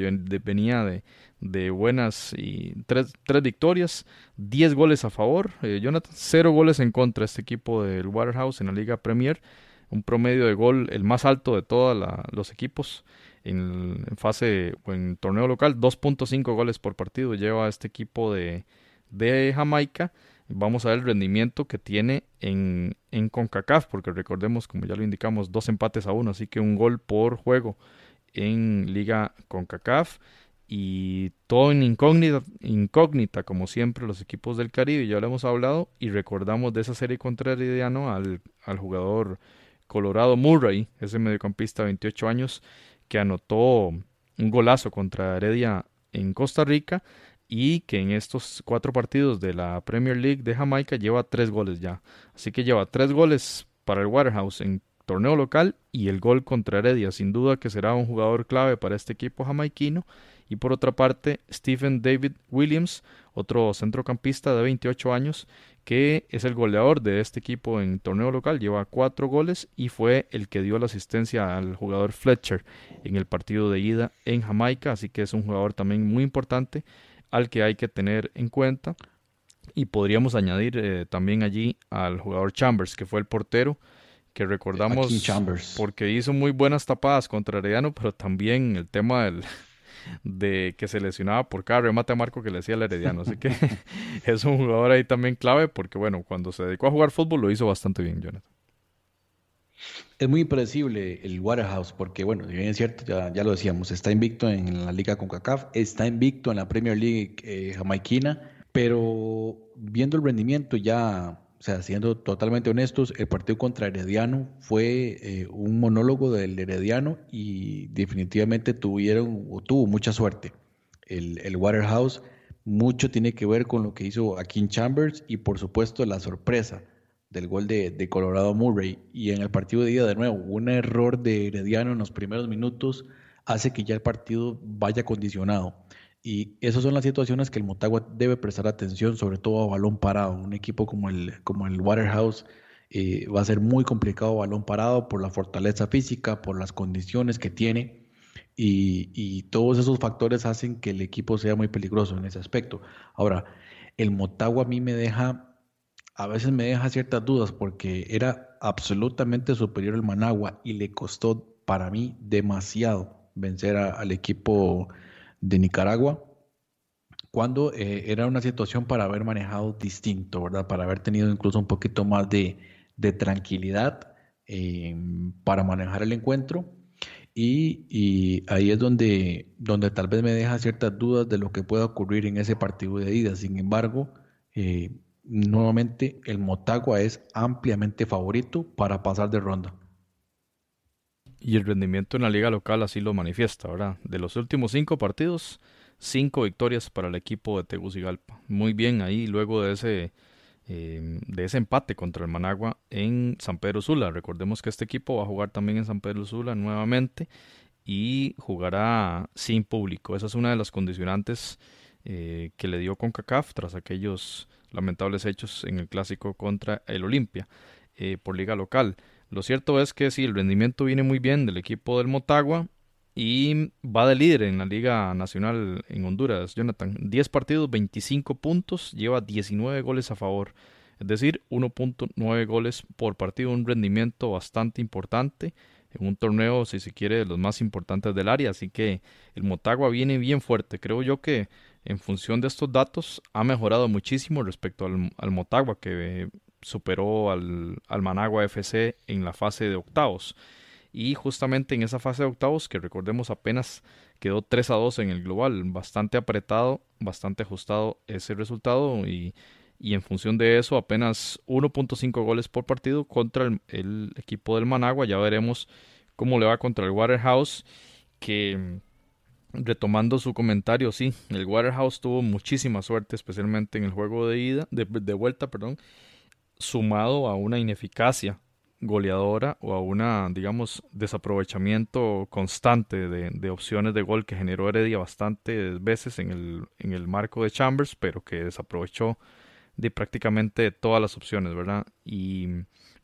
venía de, de buenas y tres, tres, victorias, diez goles a favor, eh, Jonathan, cero goles en contra este equipo del Waterhouse en la Liga Premier, un promedio de gol el más alto de todos los equipos en, fase o en torneo local, 2.5 goles por partido lleva este equipo de, de Jamaica. Vamos a ver el rendimiento que tiene en, en CONCACAF, porque recordemos, como ya lo indicamos, dos empates a uno, así que un gol por juego en Liga CONCACAF y todo en incógnita, incógnita, como siempre, los equipos del Caribe, ya lo hemos hablado, y recordamos de esa serie contra Herediano al, al jugador Colorado Murray, ese mediocampista de 28 años, que anotó un golazo contra Heredia en Costa Rica y que en estos cuatro partidos de la Premier League de Jamaica lleva tres goles ya. Así que lleva tres goles para el Waterhouse en torneo local y el gol contra Heredia. Sin duda que será un jugador clave para este equipo jamaiquino. Y por otra parte, Stephen David Williams, otro centrocampista de 28 años, que es el goleador de este equipo en torneo local, lleva cuatro goles y fue el que dio la asistencia al jugador Fletcher en el partido de ida en Jamaica, así que es un jugador también muy importante al que hay que tener en cuenta. Y podríamos añadir eh, también allí al jugador Chambers, que fue el portero que recordamos porque hizo muy buenas tapadas contra Herediano, pero también el tema del, de que se lesionaba por cada remate a Marco que le hacía el Herediano. Así que es un jugador ahí también clave porque, bueno, cuando se dedicó a jugar fútbol lo hizo bastante bien, Jonathan. Es muy impredecible el Waterhouse porque, bueno, bien es cierto, ya, ya, lo decíamos, está invicto en la Liga CONCACAF, está invicto en la Premier League eh, jamaiquina, pero viendo el rendimiento ya sea, siendo totalmente honestos, el partido contra Herediano fue eh, un monólogo del Herediano y definitivamente tuvieron o tuvo mucha suerte. El, el, Waterhouse mucho tiene que ver con lo que hizo King Chambers y por supuesto la sorpresa del gol de, de Colorado Murray. Y en el partido de día de nuevo, un error de Herediano en los primeros minutos hace que ya el partido vaya condicionado. Y esas son las situaciones que el Motagua debe prestar atención, sobre todo a balón parado. Un equipo como el, como el Waterhouse eh, va a ser muy complicado balón parado por la fortaleza física, por las condiciones que tiene. Y, y, todos esos factores hacen que el equipo sea muy peligroso en ese aspecto. Ahora, el Motagua a mí me deja, a veces me deja ciertas dudas porque era absolutamente superior al Managua y le costó para mí demasiado vencer al equipo de Nicaragua, cuando eh, era una situación para haber manejado distinto, ¿verdad? Para haber tenido incluso un poquito más de, tranquilidad em, para manejar el encuentro. Y, ahí es donde, donde tal vez me deja ciertas dudas de lo que pueda ocurrir en ese partido de ida. Sin embargo, eh, nuevamente el Motagua es ampliamente favorito para pasar de ronda. Y el rendimiento en la liga local así lo manifiesta, ¿verdad? De los últimos cinco partidos, cinco victorias para el equipo de Tegucigalpa. Muy bien ahí luego de ese, eh, de ese empate contra el Managua en San Pedro Sula. Recordemos que este equipo va a jugar también en San Pedro Sula nuevamente y jugará sin público. Esa es una de las condicionantes eh, que le dio CONCACAF tras aquellos lamentables hechos en el clásico contra el Olimpia eh, por liga local. Lo cierto es que sí, el rendimiento viene muy bien del equipo del Motagua y va de líder en la Liga Nacional en Honduras, Jonathan. 10 partidos, 25 puntos, lleva 19 goles a favor. Es decir, 1.9 goles por partido, un rendimiento bastante importante en un torneo, si se quiere, de los más importantes del área. Así que el Motagua viene bien fuerte. Creo yo que en función de estos datos, ha mejorado muchísimo respecto al, Motagua, que superó al, al, Managua FC en la fase de octavos. Y justamente en esa fase de octavos, que recordemos apenas quedó 3 a 2 en el global, bastante apretado, bastante ajustado ese resultado y, en función de eso apenas 1.5 goles por partido contra el, equipo del Managua. Ya veremos cómo le va contra el Waterhouse, que retomando su comentario, sí, el Waterhouse tuvo muchísima suerte, especialmente en el juego de ida, de, vuelta, perdón, sumado a una ineficacia goleadora o a una, digamos, desaprovechamiento constante de, de, opciones de gol que generó Heredia bastantes veces en el, en el marco de Chambers, pero que desaprovechó de prácticamente todas las opciones, ¿verdad? Y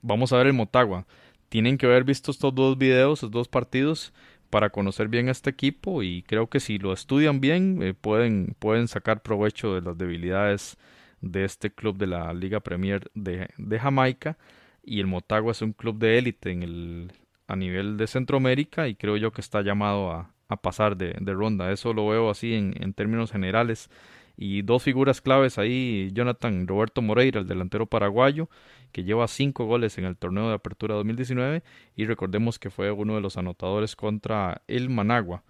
vamos a ver el Motagua. Tienen que haber visto estos dos videos, estos dos partidos, para conocer bien a este equipo y creo que si lo estudian bien eh, pueden, pueden sacar provecho de las debilidades de este club de la Liga Premier de, de Jamaica y el Motagua es un club de élite en el, a nivel de Centroamérica y creo yo que está llamado a, a pasar de, de, ronda. Eso lo veo así en, en términos generales y dos figuras claves ahí, Jonathan Roberto Moreira, el delantero paraguayo, que lleva cinco goles en el torneo de apertura 2019 y recordemos que fue uno de los anotadores contra el Managua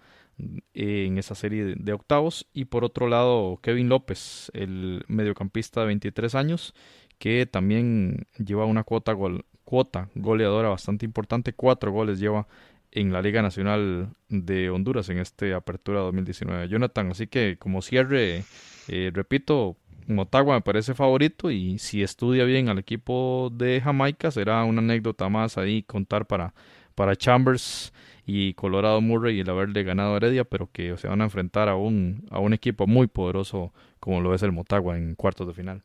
en esa serie de octavos. Y por otro lado Kevin López, el mediocampista de 23 años, que también lleva una cuota, cuota goleadora bastante importante, cuatro goles lleva en la Liga Nacional de Honduras en este Apertura 2019. Jonathan, así que como cierre, eh, repito, Motagua me parece favorito y si estudia bien al equipo de Jamaica será una anécdota más ahí contar para, para Chambers y Colorado Murray el haberle ganado Heredia, pero que se van a enfrentar a un, a un equipo muy poderoso como lo es el Motagua en cuartos de final.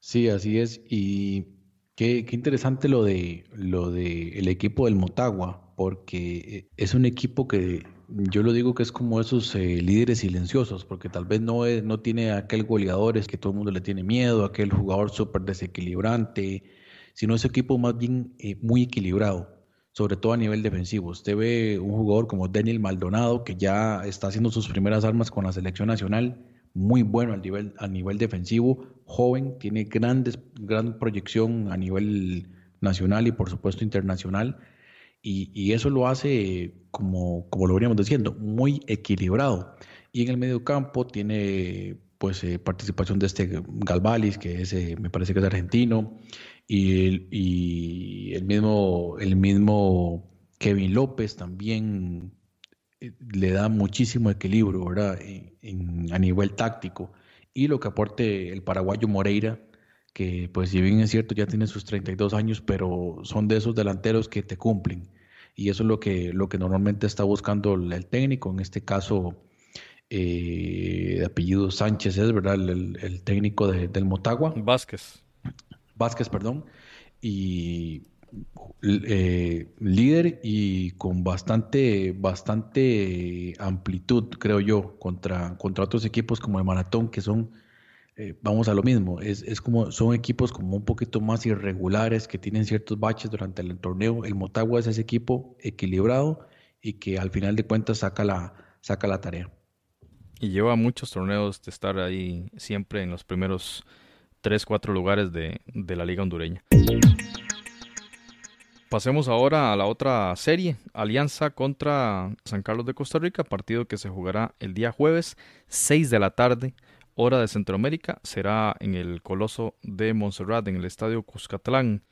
Sí, así es. Y qué, qué interesante lo de lo de el equipo del Motagua porque eh, es un equipo que yo lo digo que es como esos eh, líderes silenciosos, porque tal vez no, es, no tiene aquel goleador es que todo el mundo le tiene miedo, aquel jugador súper desequilibrante, sino ese equipo más bien eh, muy equilibrado, sobre todo a nivel defensivo. Usted ve un jugador como Daniel Maldonado, que ya está haciendo sus primeras armas con la selección nacional, muy bueno a nivel, a nivel defensivo, joven, tiene grandes, gran proyección a nivel nacional y por supuesto internacional y, eso lo hace, como, como lo veníamos diciendo, muy equilibrado. Y en el medio campo tiene pues eh, participación de este Galvalis, que es, eh, me parece que es argentino, y el, mismo, el mismo Kevin López también eh, le da muchísimo equilibrio ¿verdad? En, a nivel táctico. Y lo que aporte el paraguayo Moreira, que pues si bien es cierto ya tiene sus 32 años, pero son de esos delanteros que te cumplen. Y eso es lo que, lo que normalmente está buscando el técnico, en este caso eh, de apellido Sánchez es, ¿verdad? El, técnico del Motagua. Vázquez. Vázquez, perdón. Y eh, líder y con bastante, bastante amplitud, creo yo, contra, contra otros equipos como el Maratón, que son eh, vamos a lo mismo, es, es, como, son equipos como un poquito más irregulares, que tienen ciertos baches durante el torneo. El Motagua es ese equipo equilibrado y que al final de cuentas saca la, saca la tarea. Y lleva muchos torneos de estar ahí siempre en los primeros 3, 4 lugares de, de la liga hondureña. Pasemos ahora a la otra serie, Alianza contra San Carlos de Costa Rica, partido que se jugará el día jueves, 6 de la tarde, hora de Centroamérica será en el Coloso de Montserrat, en el Estadio Cuscatlán.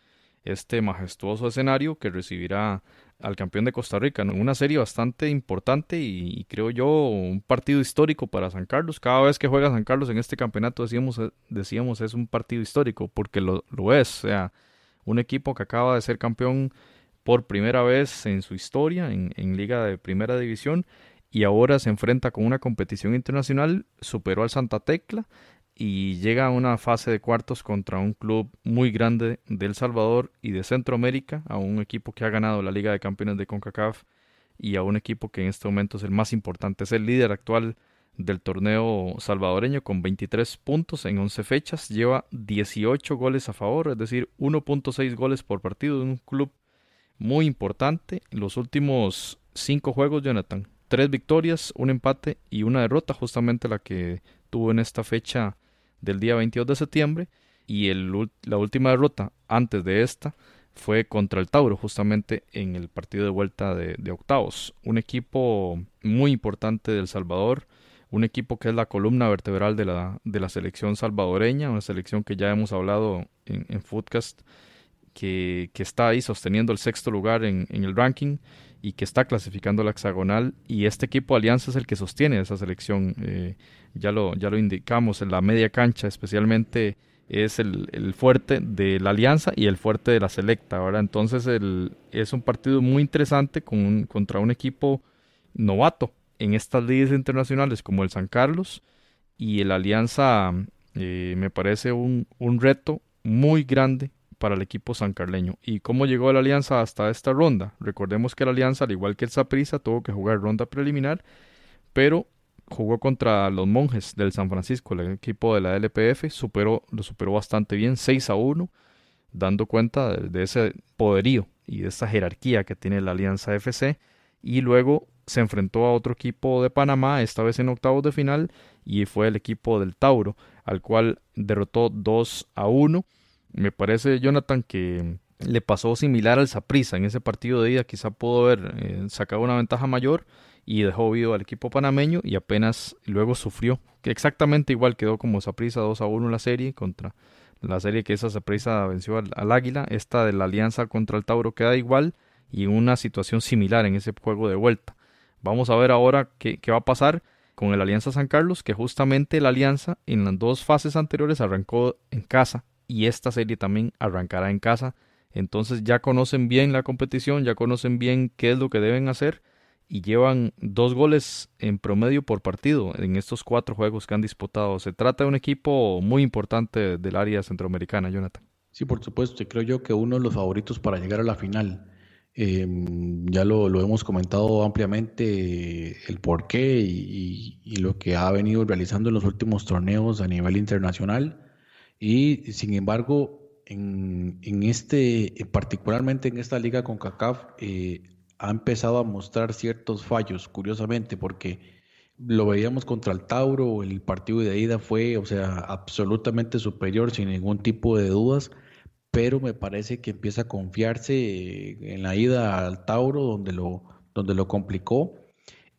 Este majestuoso escenario que recibirá al campeón de Costa Rica en una serie bastante importante y, creo yo un partido histórico para San Carlos. Cada vez que juega San Carlos en este campeonato decíamos, decíamos es un partido histórico porque lo, lo es. O sea, un equipo que acaba de ser campeón por primera vez en su historia en, en Liga de Primera División y ahora se enfrenta con una competición internacional, superó al Santa Tecla y llega a una fase de cuartos contra un club muy grande de El Salvador y de Centroamérica, a un equipo que ha ganado la Liga de Campeones de CONCACAF y a un equipo que en este momento es el más importante, es el líder actual del torneo salvadoreño con 23 puntos en 11 fechas, lleva 18 goles a favor, es decir, 1.6 goles por partido de un club muy importante. Los últimos 5 juegos, Jonathan, tres victorias, un empate y una derrota, justamente la que tuvo en esta fecha del día 22 de septiembre y el, la última derrota antes de esta fue contra el Tauro, justamente en el partido de vuelta de, de, octavos. Un equipo muy importante del Salvador, un equipo que es la columna vertebral de la, de la selección salvadoreña, una selección que ya hemos hablado en, en Foodcast, que, que, está ahí sosteniendo el sexto lugar en, en, el ranking y que está clasificando la hexagonal. Y este equipo Alianza es el que sostiene esa selección. Eh, ya, lo, ya lo indicamos en la media cancha, especialmente es el, el, fuerte de la Alianza y el fuerte de la Selecta. ahora Entonces es un partido muy interesante con contra un equipo novato en estas ligas internacionales como el San Carlos y el Alianza eh, me parece un, un, reto muy grande para el equipo sancarleño. ¿Y cómo llegó la Alianza hasta esta ronda? Recordemos que la Alianza, al igual que el Saprissa, tuvo que jugar ronda preliminar, pero jugó contra los monjes del San Francisco, el equipo de la LPF, superó, lo superó bastante bien, 6 a 1, dando cuenta de, ese poderío y de esa jerarquía que tiene la Alianza FC. Y luego se enfrentó a otro equipo de Panamá, esta vez en octavos de final, y fue el equipo del Tauro, al cual derrotó 2 a 1. Me parece, Jonathan, que le pasó similar al Saprissa en ese partido de ida, quizá pudo haber eh, sacado una ventaja mayor y dejó vivo al equipo panameño y apenas luego sufrió, que exactamente igual quedó como Saprissa 2 a 1 la serie contra la serie que esa Saprissa venció al, Águila, esta de la alianza contra el Tauro queda igual y una situación similar en ese juego de vuelta. Vamos a ver ahora qué, qué va a pasar con el Alianza San Carlos, que justamente la Alianza en las dos fases anteriores arrancó en casa y esta serie también arrancará en casa. Entonces ya conocen bien la competición, ya conocen bien qué es lo que deben hacer y llevan dos goles en promedio por partido en estos cuatro juegos que han disputado. Se trata de un equipo muy importante del área centroamericana, Jonathan. Sí, por supuesto, y creo yo que uno de los favoritos para llegar a la final. Eh, ya lo, lo, hemos comentado ampliamente el por qué y, y, lo que ha venido realizando en los últimos torneos a nivel internacional. Y sin embargo, en, en este, particularmente en esta liga con CACAF, eh, ha empezado a mostrar ciertos fallos, curiosamente, porque lo veíamos contra el Tauro, el partido de ida fue, o sea, absolutamente superior, sin ningún tipo de dudas, pero me parece que empieza a confiarse en la ida al Tauro, donde lo, donde lo complicó.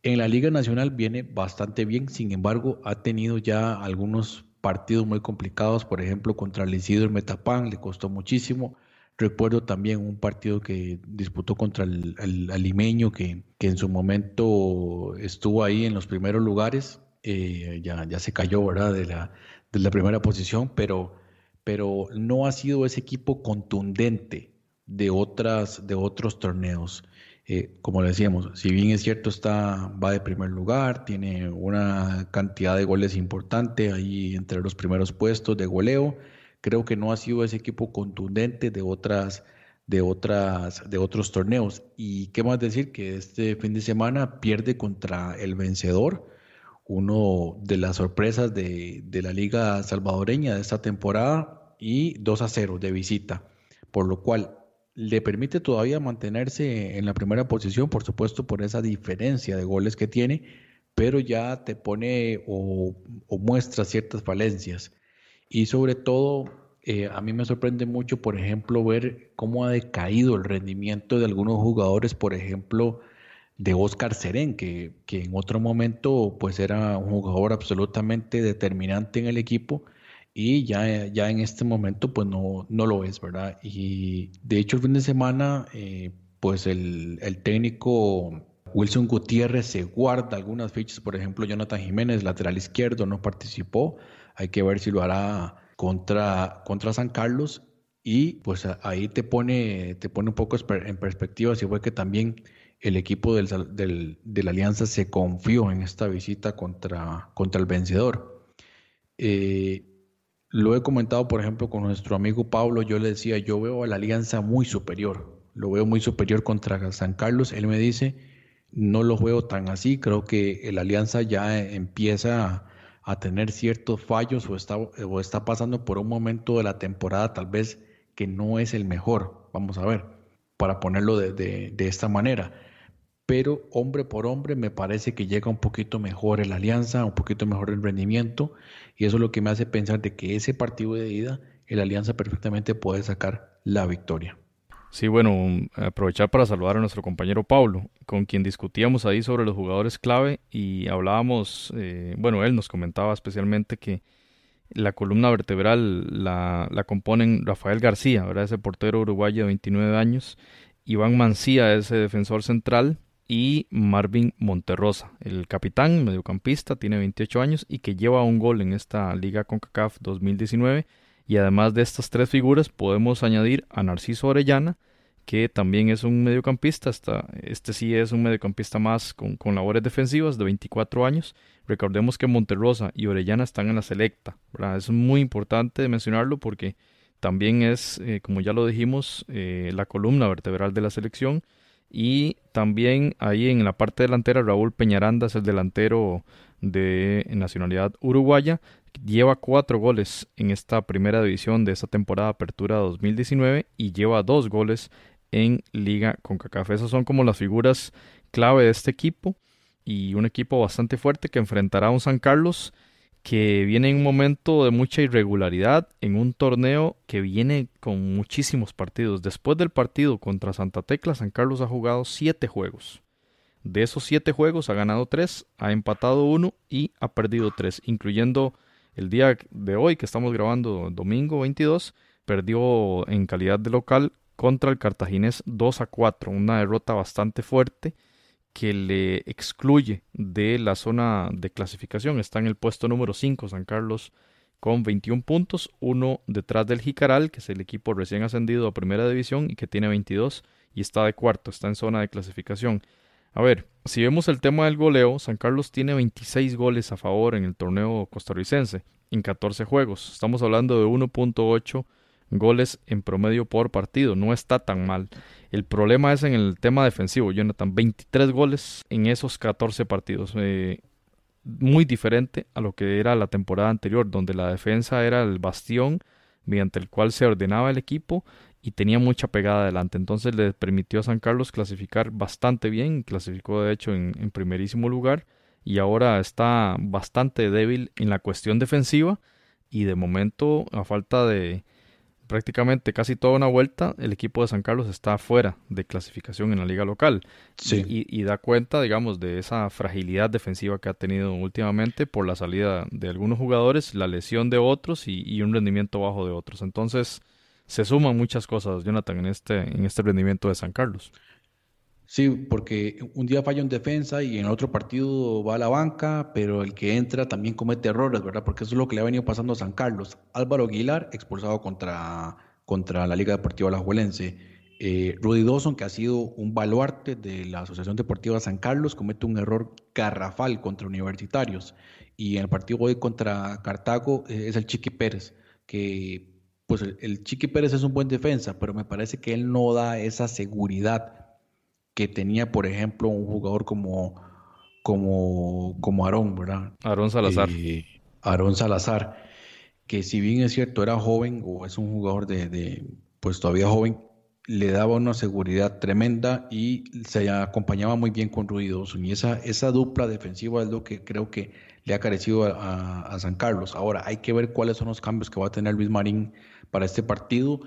En la Liga Nacional viene bastante bien, sin embargo, ha tenido ya algunos partidos muy complicados, por ejemplo, contra el Isidro Metapán, le costó muchísimo. Recuerdo también un partido que disputó contra el, el, limeño que, que, en su momento estuvo ahí en los primeros lugares. Eh, ya, ya se cayó, ¿verdad? De la, de la primera posición, pero, pero no ha sido ese equipo contundente de, otras, de otros torneos. Eh, como decíamos, si bien es cierto, está, va de primer lugar, tiene una cantidad de goles importante ahí entre los primeros puestos de goleo creo que no ha sido ese equipo contundente de otras de otras de otros torneos. Y qué más decir que este fin de semana pierde contra el vencedor uno de las sorpresas de, de la liga salvadoreña de esta temporada y 2 a 0 de visita por lo cual le permite todavía mantenerse en la primera posición por supuesto por esa diferencia de goles que tiene pero ya te pone o, muestra ciertas falencias. Y sobre todo, eh, a mí me sorprende mucho, por ejemplo, ver cómo ha decaído el rendimiento de algunos jugadores, por ejemplo, de Oscar Serén, que, que, en otro momento pues era un jugador absolutamente determinante en el equipo y ya, ya en este momento pues no, no lo es, ¿verdad? Y de hecho el fin de semana eh, pues el, el técnico Wilson Gutiérrez se guarda algunas fichas, por ejemplo Jonathan Jiménez, lateral izquierdo, no participó hay que ver si lo hará contra, contra San Carlos y pues ahí te pone, te pone un poco en perspectiva si fue que también el equipo del, del, de la Alianza se confió en esta visita contra, contra el vencedor. Eh, lo he comentado, por ejemplo, con nuestro amigo Pablo, yo le decía, yo veo a la Alianza muy superior, lo veo muy superior contra San Carlos, él me dice, no lo veo tan así, creo que la Alianza ya empieza a tener ciertos fallos o está, o está pasando por un momento de la temporada tal vez que no es el mejor, vamos a ver, para ponerlo de, de, esta manera. Pero hombre por hombre me parece que llega un poquito mejor el Alianza, un poquito mejor el rendimiento, y eso es lo que me hace pensar de que ese partido de ida, el Alianza perfectamente puede sacar la victoria. Sí, bueno, aprovechar para saludar a nuestro compañero Pablo, con quien discutíamos ahí sobre los jugadores clave y hablábamos, eh, bueno, él nos comentaba especialmente que la columna vertebral la, la componen Rafael García, ¿verdad? ese portero uruguayo de 29 años, Iván Mancía, ese defensor central, y Marvin Monterrosa, el capitán mediocampista, tiene 28 años y que lleva un gol en esta Liga CONCACAF 2019 y además de estas tres figuras podemos añadir a Narciso Orellana, que también es un mediocampista, este sí es un mediocampista más con, labores defensivas de 24 años. Recordemos que Monterrosa y Orellana están en la selecta, es muy importante mencionarlo porque también es, eh, como ya lo dijimos, eh, la columna vertebral de la selección. Y también ahí en la parte delantera Raúl Peñaranda es el delantero de nacionalidad uruguaya lleva cuatro goles en esta primera división de esta temporada Apertura 2019 y lleva dos goles en Liga con CACAF. Esas son como las figuras clave de este equipo y un equipo bastante fuerte que enfrentará a un San Carlos que viene en un momento de mucha irregularidad en un torneo que viene con muchísimos partidos. Después del partido contra Santa Tecla, San Carlos ha jugado siete juegos. De esos siete juegos ha ganado tres, ha empatado uno y ha perdido tres, incluyendo el día de hoy que estamos grabando, domingo 22, perdió en calidad de local contra el cartaginés 2 a 4, una derrota bastante fuerte que le excluye de la zona de clasificación. Está en el puesto número 5 San Carlos con 21 puntos, uno detrás del Jicaral, que es el equipo recién ascendido a primera división y que tiene 22 y está de cuarto, está en zona de clasificación. A ver, si vemos el tema del goleo, San Carlos tiene 26 goles a favor en el torneo costarricense en 14 juegos. Estamos hablando de 1.8 goles en promedio por partido. No está tan mal. El problema es en el tema defensivo, Jonathan. 23 goles en esos 14 partidos. Eh, muy diferente a lo que era la temporada anterior, donde la defensa era el bastión mediante el cual se ordenaba el equipo y tenía mucha pegada adelante. Entonces le permitió a San Carlos clasificar bastante bien, clasificó de hecho en, primerísimo lugar y ahora está bastante débil en la cuestión defensiva y de momento a falta de prácticamente casi toda una vuelta el equipo de San Carlos está fuera de clasificación en la liga local. Y, da cuenta digamos de esa fragilidad defensiva que ha tenido últimamente por la salida de algunos jugadores la lesión de otros y, y un rendimiento bajo de otros. Entonces se suman muchas cosas, Jonathan, en este, en este rendimiento de San Carlos. Sí, porque un día falla en defensa y en otro partido va a la banca, pero el que entra también comete errores, ¿verdad? Porque eso es lo que le ha venido pasando a San Carlos. Álvaro Aguilar, expulsado contra, contra la Liga Deportiva Alajuelense. Eh, Rudy Dawson, que ha sido un baluarte de la Asociación Deportiva San Carlos, comete un error garrafal contra universitarios. Y en el partido hoy contra Cartago eh, es el Chiqui Pérez, que pues el, Chiqui Pérez es un buen defensa, pero me parece que él no da esa seguridad que tenía, por ejemplo, un jugador como, como, como Aarón, ¿verdad? Aarón Salazar. Eh, Aarón Salazar, que si bien es cierto, era joven o es un jugador de, de, pues todavía joven, le daba una seguridad tremenda y se acompañaba muy bien con Ruidoso. Y esa, esa dupla defensiva es lo que creo que le ha carecido a, a, San Carlos. Ahora, hay que ver cuáles son los cambios que va a tener Luis Marín para este partido,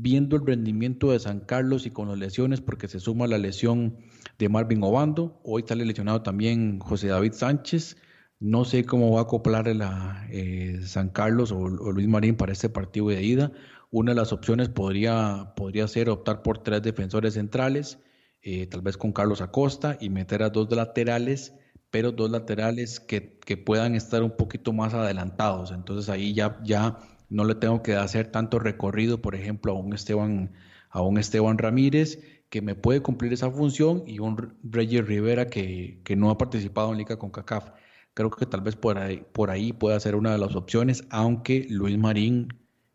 viendo el rendimiento de San Carlos y con las lesiones, porque se suma la lesión de Marvin Obando, hoy sale lesionado también José David Sánchez, no sé cómo va a acoplar la, eh, San Carlos o, Luis Marín para este partido de ida. Una de las opciones podría, podría ser optar por tres defensores centrales, eh, tal vez con Carlos Acosta y meter a dos laterales, pero dos laterales que, que, puedan estar un poquito más adelantados. Entonces ahí ya, ya no le tengo que hacer tanto recorrido, por ejemplo, a un Esteban, a un Esteban Ramírez, que me puede cumplir esa función, y un Reyes Rivera que, que no ha participado en Liga con CACAF. Creo que tal vez por ahí, por ahí pueda ser una de las opciones, aunque Luis Marín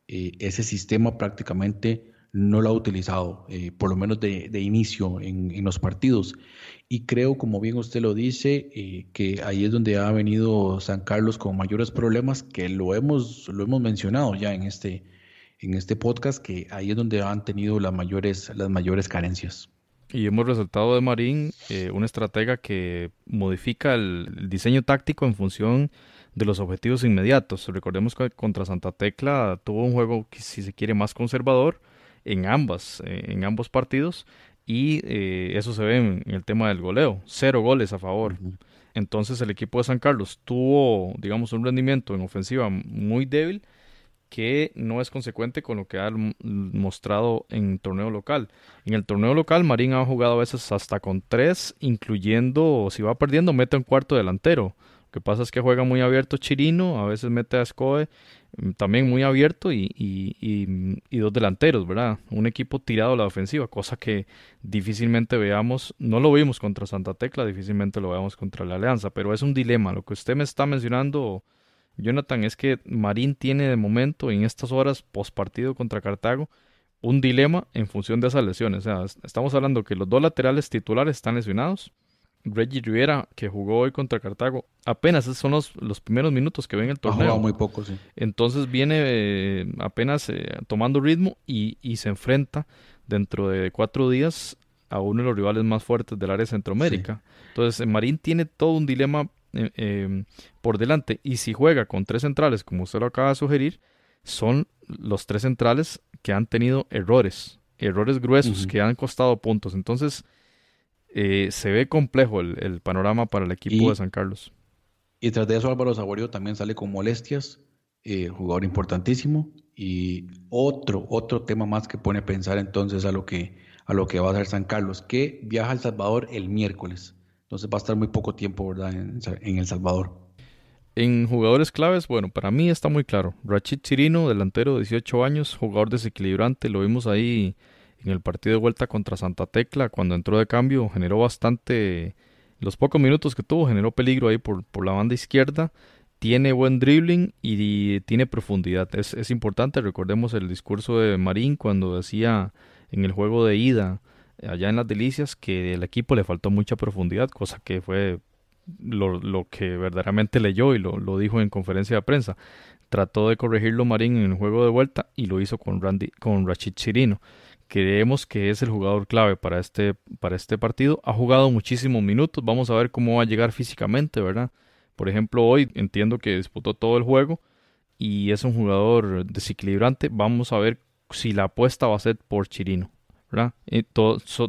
eh, ese sistema prácticamente no lo ha utilizado, eh, por lo menos de, inicio en, los partidos. Y creo, como bien usted lo dice, eh, que ahí es donde ha venido San Carlos con mayores problemas, que lo hemos, lo hemos mencionado ya en este, en este podcast, que ahí es donde han tenido las mayores, las mayores carencias. Y hemos resaltado de Marín eh, un estratega que modifica el, diseño táctico en función de los objetivos inmediatos. Recordemos que contra Santa Tecla tuvo un juego si se quiere más conservador en ambas, eh, en ambos partidos y eh, eso se ve en, el tema del goleo, cero goles a favor. Entonces el equipo de San Carlos tuvo, digamos, un rendimiento en ofensiva muy débil que no es consecuente con lo que ha mostrado en torneo local. En el torneo local, Marín ha jugado a veces hasta con tres, incluyendo, si va perdiendo, mete un cuarto delantero. Lo que pasa es que juega muy abierto Chirino, a veces mete a Escoe mm, también muy abierto y, y, dos delanteros, ¿verdad? Un equipo tirado a la ofensiva, cosa que difícilmente veamos, no lo vimos contra Santa Tecla, difícilmente lo veamos contra la Alianza, pero es un dilema. Lo que usted me está mencionando Jonathan, es que Marín tiene de momento, en estas horas post partido contra Cartago, un dilema en función de esas lesiones. O sea, estamos hablando que los dos laterales titulares están lesionados. Reggie Rivera, que jugó hoy contra Cartago, apenas esos son los, los primeros minutos que ven el torneo. Ha muy poco, sí. Entonces viene eh, apenas eh, tomando ritmo y, y, se enfrenta dentro de cuatro días a uno de los rivales más fuertes del área de Centroamérica. Entonces, Marín tiene todo un dilema eh, em, por delante. Y si juega con tres centrales, como usted lo acaba de sugerir, son los tres centrales que han tenido errores, errores gruesos que han costado puntos. Entonces, eh, se ve complejo el, panorama para el equipo de San Carlos. Y tras de eso, Álvaro Saborio también sale con molestias, eh, jugador importantísimo. Y otro, otro tema más que pone a pensar entonces a lo que, a lo que va a hacer San Carlos, que viaja a El Salvador el miércoles. Entonces va a estar muy poco tiempo, ¿verdad? En, El Salvador. En jugadores claves, bueno, para mí está muy claro. Rachid Chirino, delantero de 18 años, jugador desequilibrante, lo vimos ahí en el partido de vuelta contra Santa Tecla, cuando entró de cambio, generó bastante, los pocos minutos que tuvo, generó peligro ahí por, por la banda izquierda, tiene buen dribbling y, tiene profundidad. Es, es importante, recordemos el discurso de Marín cuando decía en el juego de ida, allá en las delicias que el equipo le faltó mucha profundidad, cosa que fue lo, lo que verdaderamente leyó y lo, lo, dijo en conferencia de prensa. Trató de corregirlo Marín en el juego de vuelta y lo hizo con, Randy, con Rachid Chirino. Creemos que es el jugador clave para este, para este partido. Ha jugado muchísimos minutos. Vamos a ver cómo va a llegar físicamente, ¿verdad? Por ejemplo, hoy entiendo que disputó todo el juego y es un jugador desequilibrante. Vamos a ver si la apuesta va a ser por Chirino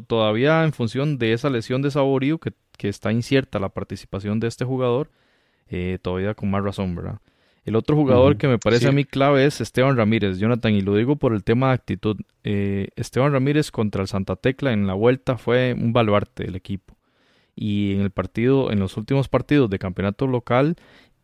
todavía en función de esa lesión de Saborío que, que, está incierta la participación de este jugador, eh, todavía con más razón, ¿verdad? El otro jugador que me parece a mí clave es Esteban Ramírez, Jonathan, y lo digo por el tema de actitud. Eh, Esteban Ramírez contra el Santa Tecla en la vuelta fue un baluarte del equipo. Y en el partido, en los últimos partidos de campeonato local,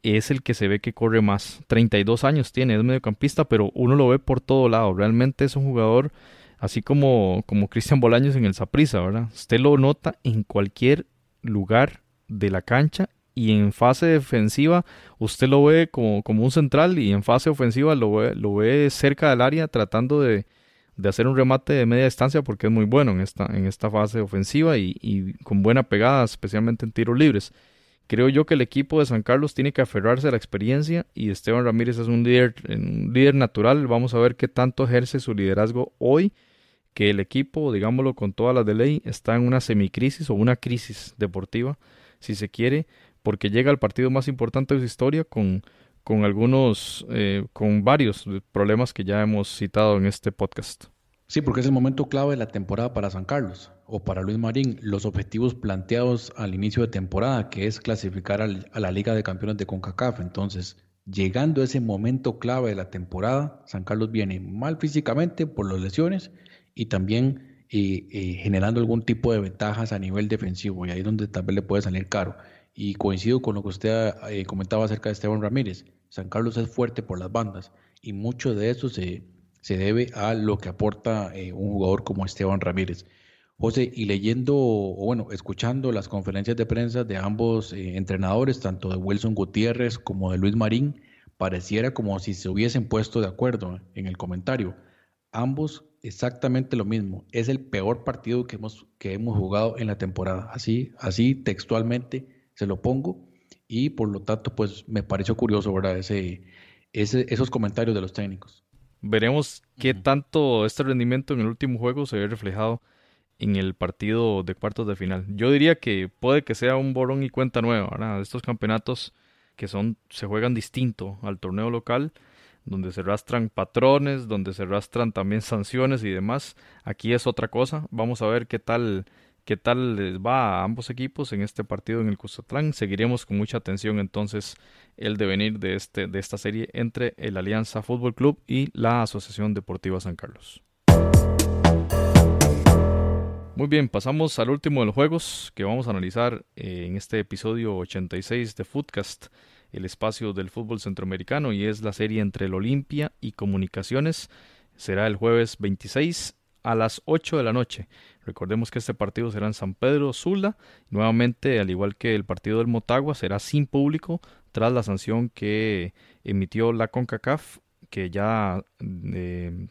es el que se ve que corre más. 32 años tiene, es mediocampista, pero uno lo ve por todo lado. Realmente es un jugador así como, como Cristian Bolaños en el Saprisa, ¿verdad? Usted lo nota en cualquier lugar de la cancha y en fase defensiva usted lo ve como, como un central y en fase ofensiva lo ve, lo ve cerca del área tratando de, de, hacer un remate de media distancia porque es muy bueno en esta, en esta fase ofensiva y, y con buena pegada, especialmente en tiros libres. Creo yo que el equipo de San Carlos tiene que aferrarse a la experiencia y Esteban Ramírez es un líder, un líder natural. Vamos a ver qué tanto ejerce su liderazgo hoy que el equipo, digámoslo con todas las de ley, está en una semicrisis o una crisis deportiva, si se quiere, porque llega al partido más importante de su historia con, con algunos, eh, con varios problemas que ya hemos citado en este podcast. Sí, porque es el momento clave de la temporada para San Carlos o para Luis Marín. Los objetivos planteados al inicio de temporada, que es clasificar a la Liga de Campeones de CONCACAF. Entonces, llegando a ese momento clave de la temporada, San Carlos viene mal físicamente por las lesiones y también eh, eh, generando algún tipo de ventajas a nivel defensivo y ahí es donde tal vez le puede salir caro. Y coincido con lo que usted eh, comentaba acerca de Esteban Ramírez. San Carlos es fuerte por las bandas y mucho de eso se, se debe a lo que aporta un jugador como Esteban Ramírez. José, y leyendo, o bueno, escuchando las conferencias de prensa de ambos entrenadores, tanto de Wilson Gutiérrez como de Luis Marín, pareciera como si se hubiesen puesto de acuerdo en el comentario. Ambos exactamente lo mismo. Es el peor partido que hemos, que hemos jugado en la temporada. Así, así textualmente se lo pongo. Y por lo tanto, pues me pareció curioso, ¿verdad? Ese, ese, esos comentarios de los técnicos. Veremos qué tanto este rendimiento en el último juego se ve reflejado en el partido de cuartos de final. Yo diría que puede que sea un borrón y cuenta nueva, ¿verdad? Estos campeonatos que son se juegan distinto al torneo local, donde se rastran patrones, donde se rastran también sanciones y demás. Aquí es otra cosa. Vamos a ver qué tal qué tal les va a ambos equipos en este partido en el Custatlán. Seguiremos con mucha atención entonces el devenir de, este, de esta serie entre el Alianza Fútbol Club y la Asociación Deportiva San Carlos. Muy bien, pasamos al último de los juegos que vamos a analizar eh, en este episodio 86 de Footcast, el espacio del fútbol centroamericano, y es la serie entre el Olimpia y Comunicaciones. Será el jueves 26 a las 8 de la noche. Recordemos que este partido será en San Pedro Sula. Nuevamente, al igual que el partido del Motagua, será sin público tras la sanción que emitió la CONCACAF, que ya eh,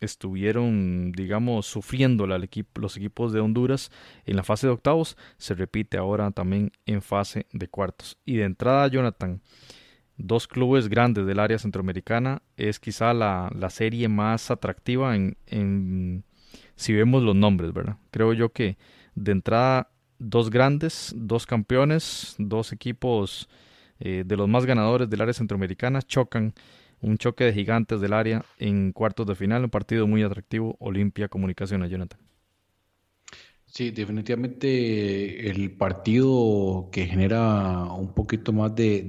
estuvieron, digamos, sufriendo los equipos de Honduras en la fase de octavos. Se repite ahora también en fase de cuartos. Y de entrada, Jonathan dos clubes grandes del área centroamericana es quizá la, la serie más atractiva en, en, si vemos los nombres, ¿verdad? Creo yo que de entrada dos grandes, dos campeones, dos equipos eh, de los más ganadores del área centroamericana chocan un choque de gigantes del área en cuartos de final, un partido muy atractivo, Olimpia Comunicaciones, Jonathan. Sí, definitivamente el partido que genera un poquito más de,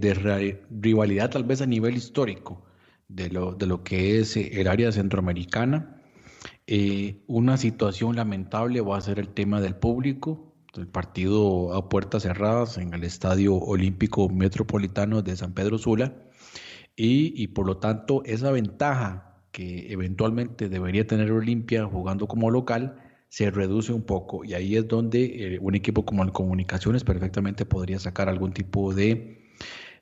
rivalidad, tal vez a nivel histórico, de lo, de lo que es el área centroamericana. Eh, una situación lamentable va a ser el tema del público, el partido a puertas cerradas en el Estadio Olímpico Metropolitano de San Pedro Sula, y, y por lo tanto esa ventaja que eventualmente debería tener Olimpia jugando como local, se reduce un poco y ahí es donde eh, un equipo como el Comunicaciones perfectamente podría sacar algún tipo de,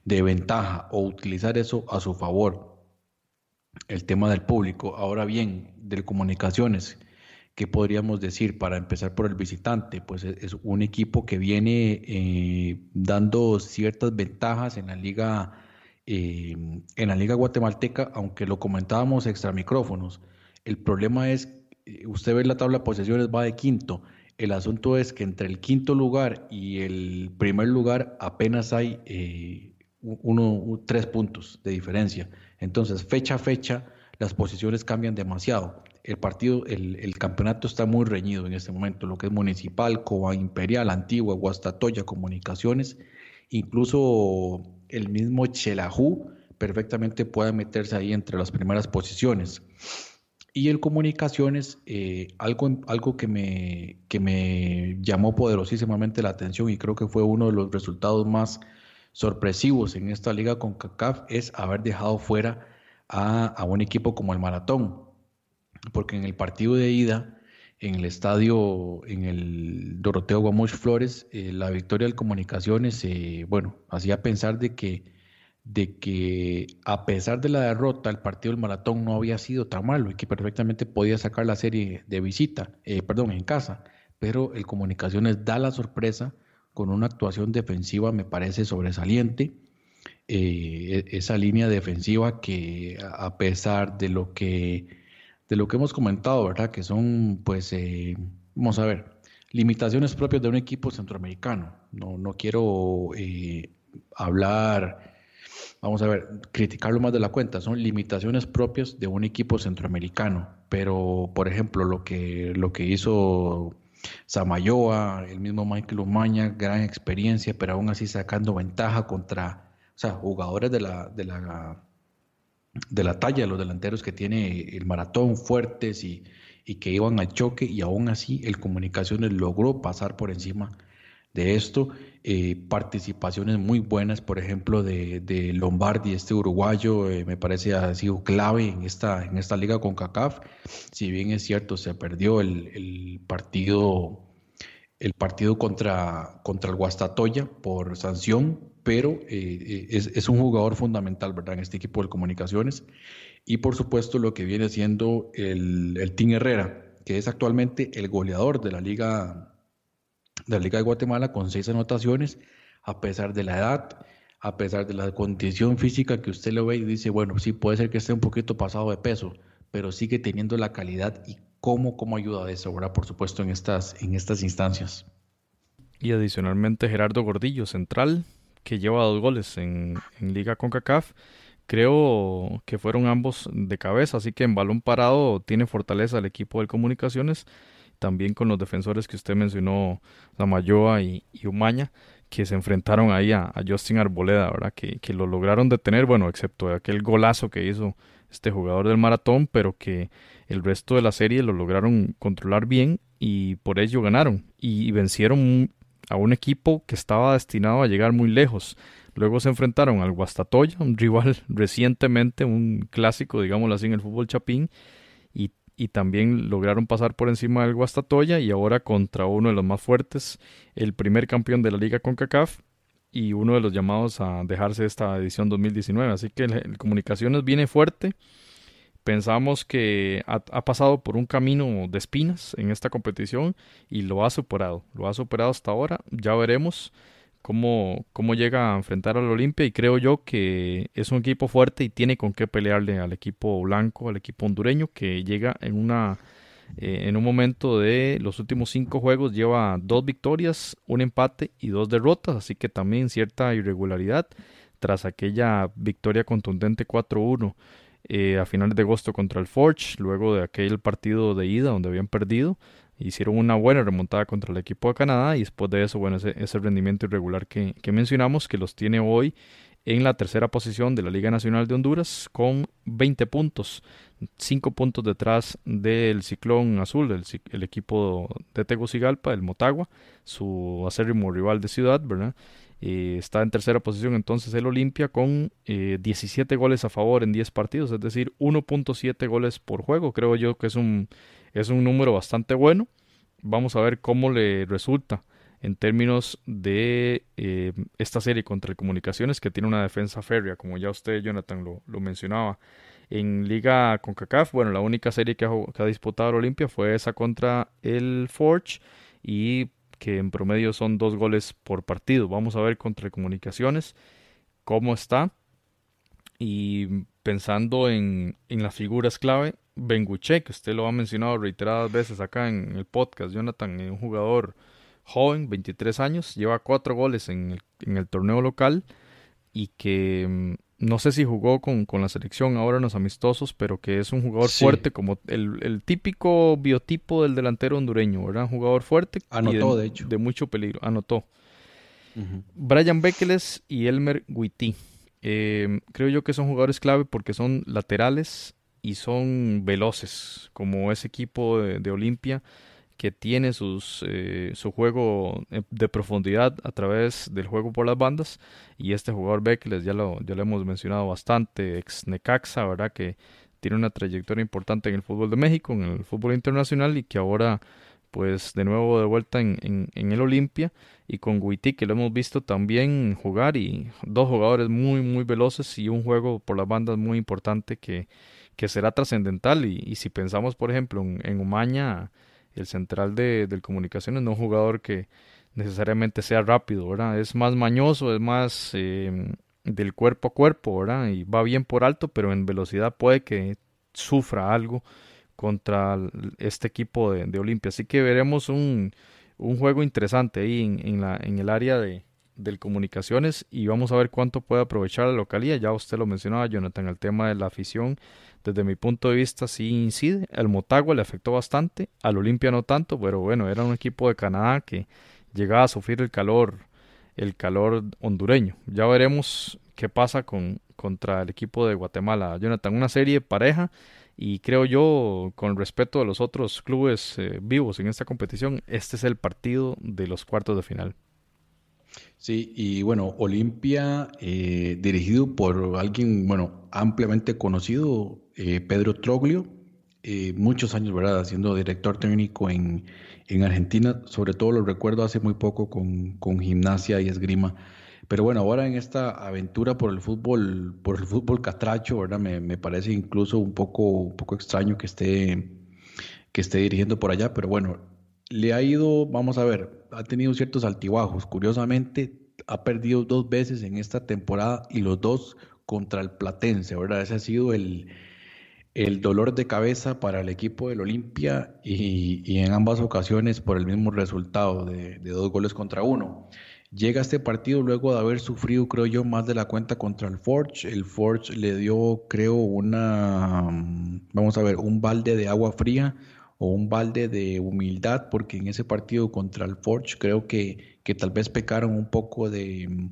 de ventaja o utilizar eso a su favor. El tema del público. Ahora bien, del Comunicaciones, ¿qué podríamos decir para empezar por el visitante? Pues es, un equipo que viene eh, dando ciertas ventajas en la liga. Eh, en la liga guatemalteca, aunque lo comentábamos extra micrófonos, el problema es usted ve la tabla de posesiones, va de quinto. El asunto es que entre el quinto lugar y el primer lugar apenas hay eh, uno, tres puntos de diferencia. Entonces, fecha a fecha, las posiciones cambian demasiado. El partido, el, campeonato está muy reñido en este momento, lo que es municipal, Coba Imperial, Antigua, Guastatoya, Comunicaciones, incluso el mismo Chelajú perfectamente puede meterse ahí entre las primeras posiciones. Y el comunicaciones, eh, algo, algo que, me, que me llamó poderosísimamente la atención y creo que fue uno de los resultados más sorpresivos en esta liga con CACAF es haber dejado fuera a, un equipo como el Maratón. Porque en el partido de ida, en el estadio, en el Doroteo Guamuch Flores, eh, la victoria del Comunicaciones, eh, bueno, hacía pensar de que de que a pesar de la derrota, el partido del maratón no había sido tan malo y que perfectamente podía sacar la serie de visita, eh, perdón, en casa, pero el Comunicaciones da la sorpresa con una actuación defensiva, me parece sobresaliente. Eh, e-, esa línea defensiva que a pesar de lo que de lo que hemos comentado, ¿verdad? Que son, pues, eh, vamos a ver, limitaciones propias de un equipo centroamericano. No, no quiero hablar vamos a ver, criticarlo más de la cuenta, son limitaciones propias de un equipo centroamericano. Pero, por ejemplo, lo que, lo que hizo Samayoa, el mismo Michael Umaña, gran experiencia, pero aún así sacando ventaja contra, o sea, jugadores de la, de la, de la talla, los delanteros que tiene el maratón fuertes y, y que iban al choque, y aún así el Comunicaciones logró pasar por encima de esto. Eh, participaciones muy buenas, por ejemplo, de, de Lombardi, este uruguayo, eh, me parece ha sido clave en esta, en esta liga con CACAF. Si bien es cierto, se perdió el, partido el partido contra, contra el Guastatoya por sanción, pero eh, es, un jugador fundamental, ¿verdad?, en este equipo de comunicaciones. Y por supuesto lo que viene siendo el, el Team Herrera, que es actualmente el goleador de la liga de la Liga de Guatemala con seis anotaciones, a pesar de la edad, a pesar de la condición física que usted lo ve y dice, bueno, sí puede ser que esté un poquito pasado de peso, pero sigue teniendo la calidad y cómo, cómo ayuda eso, ¿verdad? Por supuesto, en estas, en estas instancias. Y adicionalmente Gerardo Gordillo, central, que lleva dos goles en, en Liga CONCACAF. Creo que fueron ambos de cabeza, así que en balón parado tiene fortaleza el equipo de comunicaciones. También con los defensores que usted mencionó, Zamayoa y, y Umaña, que se enfrentaron ahí a, Justin Arboleda, ¿verdad? Que, que, lo lograron detener, bueno, excepto aquel golazo que hizo este jugador del maratón, pero que el resto de la serie lo lograron controlar bien y por ello ganaron y vencieron a un equipo que estaba destinado a llegar muy lejos. Luego se enfrentaron al Guastatoya, un rival recientemente, un clásico, digámoslo así, en el fútbol chapín, y, y también lograron pasar por encima del Guastatoya y ahora contra uno de los más fuertes, el primer campeón de la liga CONCACAF y uno de los llamados a dejarse esta edición 2019. Así que el Comunicaciones viene fuerte Pensamos que ha, pasado por un camino de espinas en esta competición y lo ha superado. Lo ha superado hasta ahora. Ya veremos cómo, cómo llega a enfrentar al Olimpia y creo yo que es un equipo fuerte y tiene con qué pelearle al equipo blanco, al equipo hondureño que llega en una eh, en un momento de los últimos cinco juegos lleva dos victorias, un empate y dos derrotas, así que también cierta irregularidad tras aquella victoria contundente 4-1 eh, a finales de agosto contra el Forge, luego de aquel partido de ida donde habían perdido. Hicieron una buena remontada contra el equipo de Canadá y después de eso, bueno, ese, rendimiento irregular que, que, mencionamos, que los tiene hoy en la tercera posición de la Liga Nacional de Honduras con 20 puntos, 5 puntos detrás del Ciclón Azul, el, el equipo de Tegucigalpa, el Motagua, su acérrimo rival de ciudad, ¿verdad? Eh, está en tercera posición entonces el Olimpia con 17 eh, goles a favor en 10 partidos, es decir, 1.7 goles por juego. Creo yo que es un, es un número bastante bueno. Vamos a ver cómo le resulta en términos de eh, esta serie contra el Comunicaciones, que tiene una defensa férrea, como ya usted, Jonathan, lo, lo mencionaba. En Liga CONCACAF, bueno, la única serie que ha, disputado el Olimpia fue esa contra el Forge y que en promedio son dos goles por partido. Vamos a ver contra Comunicaciones cómo está. Y pensando en, en las figuras clave, Benguche, que usted lo ha mencionado reiteradas veces acá en el podcast, Jonathan, un jugador joven, 23 años, lleva cuatro goles en el, en el torneo local y que mm, no sé si jugó con, con, la selección ahora en los amistosos, pero que es un jugador fuerte, como el, el, típico biotipo del delantero hondureño, ¿verdad? Un jugador fuerte. Anotó, de, hecho. De mucho peligro, anotó. Brian Bekeles y Elmer Guiti. Eh, creo yo que son jugadores clave porque son laterales y son veloces, como ese equipo de, Olimpia que tiene sus, eh, su juego de profundidad a través del juego por las bandas y este jugador Beckles ya lo, ya lo hemos mencionado bastante, ex Necaxa, ¿verdad? Que tiene una trayectoria importante en el fútbol de México, en el fútbol internacional y que ahora pues de nuevo de vuelta en, en, el Olimpia y con Guiti que lo hemos visto también jugar y dos jugadores muy muy veloces y un juego por las bandas muy importante que, que será trascendental y, y, si pensamos por ejemplo en, en Umaña el central de, del comunicaciones no un jugador que necesariamente sea rápido, ¿verdad? Es más mañoso, es más em, del cuerpo a cuerpo. Y va bien por alto, pero en velocidad puede que sufra algo contra este equipo de, de Olimpia. Así que veremos un, un juego interesante ahí en, en, la, en el área de, del comunicaciones y vamos a ver cuánto puede aprovechar la localía. Ya usted lo mencionaba, Jonathan, el tema de la afición desde mi punto de vista sí incide. El Motagua le afectó bastante, al Olimpia no tanto, pero bueno, era un equipo de Canadá que llegaba a sufrir el calor, el calor hondureño. Ya veremos qué pasa con contra el equipo de Guatemala. Jonathan, una serie pareja y creo yo, con respeto de los otros clubes eh, vivos en esta competición, este es el partido de los cuartos de final. Sí, y bueno, Olimpia, eh, dirigido por alguien, bueno, ampliamente conocido, eh, Pedro Troglio, eh, muchos años, ¿verdad?, siendo director técnico en, en, Argentina, sobre todo lo recuerdo hace muy poco con, con, gimnasia y esgrima. Pero bueno, ahora en esta aventura por el fútbol, por el fútbol catracho, ¿verdad? Me, me parece incluso un poco, un poco extraño que esté, que esté dirigiendo por allá, pero bueno, le ha ido, vamos a ver, ha tenido ciertos altibajos. Curiosamente, ha perdido dos veces en esta temporada y los dos contra el Platense, ¿verdad? Ese ha sido el, el dolor de cabeza para el equipo del Olimpia y, en ambas ocasiones por el mismo resultado de, dos goles contra uno. Llega este partido luego de haber sufrido, creo yo, más de la cuenta contra el Forge. El Forge le dio, creo, una, vamos a ver, un balde de agua fría un balde de humildad, porque en ese partido contra el Forge creo que, que tal vez pecaron un poco de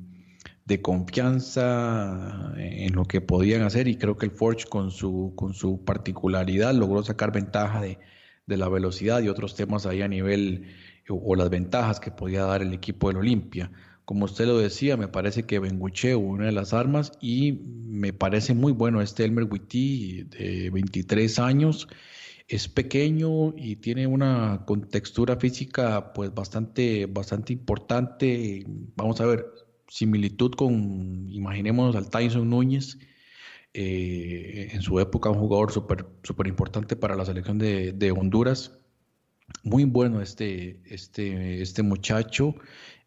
de confianza en lo que podían hacer y creo que el Forge con su, con su particularidad logró sacar ventaja de, la velocidad y otros temas ahí a nivel o, las ventajas que podía dar el equipo del Olimpia. Como usted lo decía, me parece que Benguche una de las armas y me parece muy bueno este Elmer Witty de 23 años. Es pequeño y tiene una contextura física pues bastante, bastante importante. Vamos a ver, similitud con, imaginémonos al Tyson Núñez, eh, en su época un jugador súper super importante para la selección de, Honduras. Muy bueno este, este, este muchacho.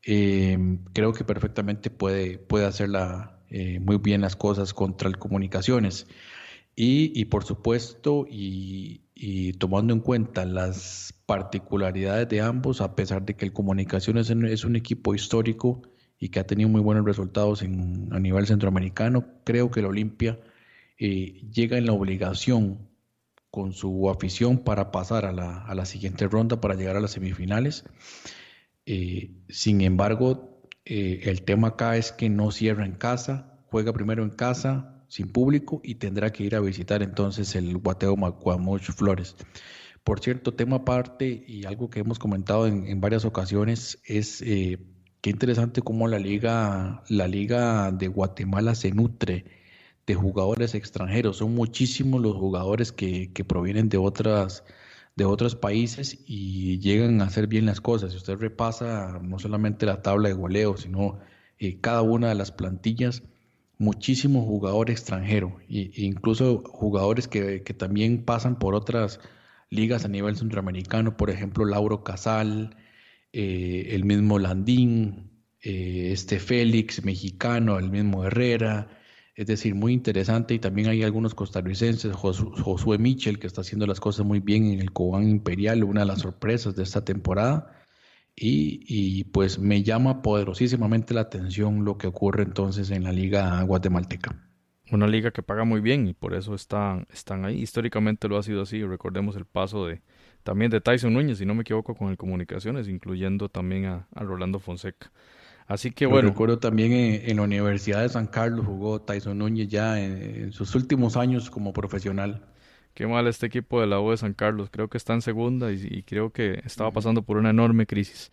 Eh, creo que perfectamente puede, puede hacerla eh, muy bien las cosas contra el Comunicaciones. Y, por supuesto, y, tomando en cuenta las particularidades de ambos, a pesar de que el Comunicaciones es un equipo histórico, y que ha tenido muy buenos resultados en, a nivel centroamericano. Creo que el Olimpia eh, llega en la obligación con su afición para pasar a la, a la siguiente ronda, para llegar a las semifinales. Eh, sin embargo, eh, el tema acá es que no cierra en casa, juega primero en casa, sin público, y tendrá que ir a visitar entonces el Guateo Macuamuch Flores. Por cierto, tema aparte y algo que hemos comentado en, en varias ocasiones es Qué interesante cómo la liga, la liga de Guatemala se nutre de jugadores extranjeros. Son muchísimos los jugadores que, provienen de otras de otros países y llegan a hacer bien las cosas. Si usted repasa no solamente la tabla de goleo, sino eh, cada una de las plantillas, muchísimos jugadores extranjeros, e incluso jugadores que, que, también pasan por otras ligas a nivel centroamericano, por ejemplo, Lauro Casal, eh, el mismo Landín, eh, este Félix mexicano, el mismo Herrera, es decir, muy interesante y también hay algunos costarricenses, Josué Michel, que está haciendo las cosas muy bien en el Cobán Imperial, una de las sorpresas de esta temporada. Y, pues me llama poderosísimamente la atención lo que ocurre entonces en la liga guatemalteca. Una liga que paga muy bien y por eso están, están ahí. Históricamente lo ha sido así. Recordemos el paso de, también de Tyson Núñez, si no me equivoco, con el Comunicaciones, incluyendo también a, Rolando Fonseca. Así que bueno. recuerdo también en, la Universidad de San Carlos jugó Tyson Núñez ya en, sus últimos años como profesional. Qué mal este equipo de la U de San Carlos. Creo que está en segunda y, creo que estaba pasando por una enorme crisis.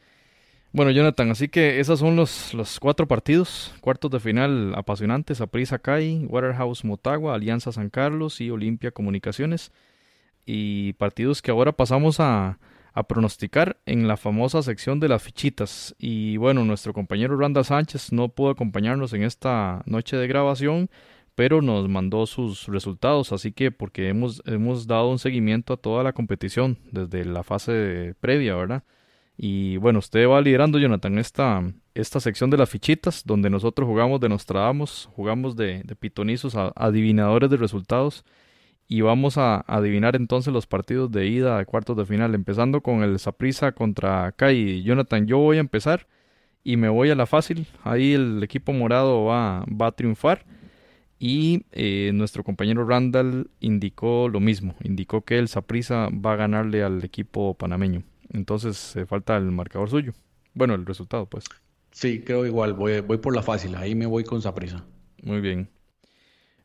Bueno, Jonathan, así que esos son los, los cuatro partidos, cuartos de final apasionantes, Aprisa Kai, Waterhouse Motagua, Alianza San Carlos y Olimpia Comunicaciones y partidos que ahora pasamos a, a pronosticar en la famosa sección de las fichitas. Y bueno, nuestro compañero Randa Sánchez no pudo acompañarnos en esta noche de grabación, pero nos mandó sus resultados, así que porque hemos, hemos dado un seguimiento a toda la competición desde la fase previa, ¿verdad? Y bueno, usted va liderando, Jonathan, esta, esta sección de las fichitas, donde nosotros jugamos de Nostradamus, jugamos de, de pitonizos, adivinadores de resultados y vamos a adivinar entonces los partidos de ida a cuartos de final, empezando con el Saprissa contra Kai. Jonathan, yo voy a empezar y me voy a la fácil. Ahí el equipo morado va, va a triunfar. Y eh, nuestro compañero Randall indicó lo mismo, indicó que el Saprissa va a ganarle al equipo panameño. Entonces falta el marcador suyo. Bueno, el resultado, pues. Sí, creo igual, voy, voy por la fácil, ahí me voy con Saprissa. Muy bien.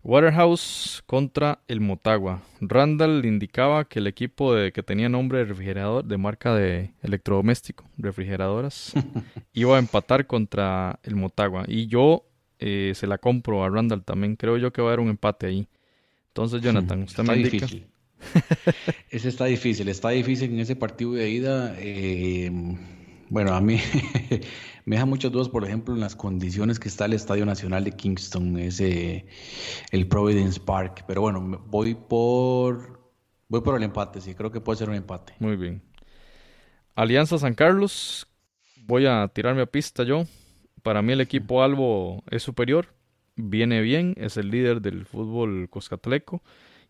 Waterhouse contra el Motagua. Randall indicaba que el equipo de, que tenía nombre de refrigerador, de marca de electrodoméstico, refrigeradoras, iba a empatar contra el Motagua. Y yo eh, se la compro a Randall también. Creo yo que va a haber un empate ahí. Entonces, Jonathan, usted me indica. Difícil. ese está difícil. Está difícil en ese partido de ida. Eh, bueno, a mí me deja muchas dudas, por ejemplo, en las condiciones que está el Estadio Nacional de Kingston, ese, el Providence Park. Pero bueno, voy por, voy por el empate, sí, creo que puede ser un empate. Muy bien. Alianza San Carlos, voy a tirarme a pista yo. Para mí el equipo Albo es superior, viene bien, es el líder del fútbol coscatleco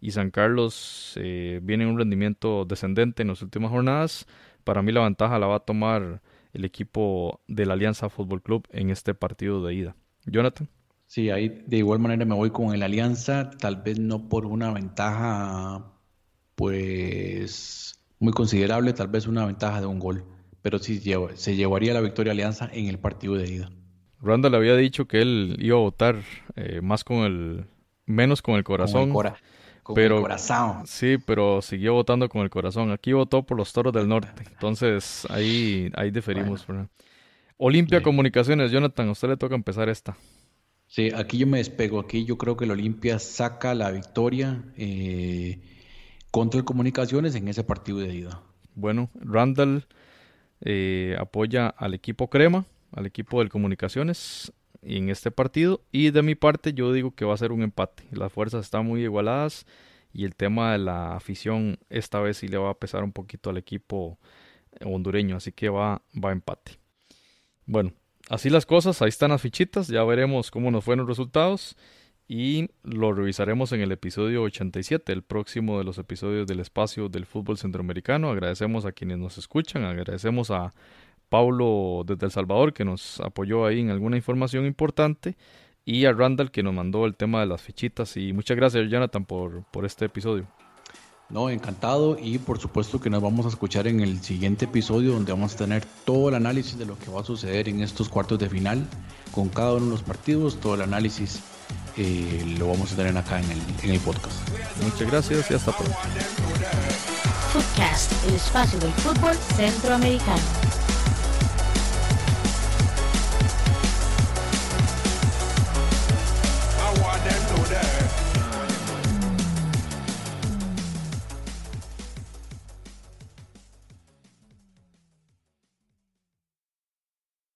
y San Carlos eh, viene en un rendimiento descendente en las últimas jornadas. Para mí la ventaja la va a tomar el equipo de la Alianza Fútbol Club en este partido de ida. Jonathan. Sí, ahí de igual manera me voy con el Alianza, tal vez no por una ventaja pues muy considerable, tal vez una ventaja de un gol, pero sí se llevaría la victoria Alianza en el partido de ida. Randall había dicho que él iba a votar eh, más con el menos con el corazón. Con el, pero, corazón. Sí, pero siguió votando con el corazón. Aquí votó por los Toros del Norte. Entonces ahí, ahí diferimos. Olimpia Comunicaciones, Jonathan, a usted le toca empezar esta. Sí, aquí yo me despego. Aquí yo creo que el Olimpia saca la victoria eh, contra el Comunicaciones en ese partido de ida. Bueno, Randall eh, apoya al equipo Crema, al equipo del Comunicaciones en este partido. Y de mi parte yo digo que va a ser un empate. Las fuerzas están muy igualadas y el tema de la afición esta vez sí le va a pesar un poquito al equipo hondureño. Así que va, va a empate. Bueno, así las cosas, ahí están las fichitas, ya veremos cómo nos fueron los resultados y lo revisaremos en el episodio 87, el próximo de los episodios del espacio del fútbol centroamericano. Agradecemos a quienes nos escuchan, agradecemos a Paulo desde El Salvador que nos apoyó ahí en alguna información importante y a Randall que nos mandó el tema de las fichitas y muchas gracias Jonathan por, por este episodio. No, encantado y por supuesto que nos vamos a escuchar en el siguiente episodio donde vamos a tener todo el análisis de lo que va a suceder en estos cuartos de final con cada uno de los partidos, todo el análisis eh, lo vamos a tener acá en el, en el podcast. Muchas gracias y hasta pronto. Footcast, el espacio del fútbol centroamericano.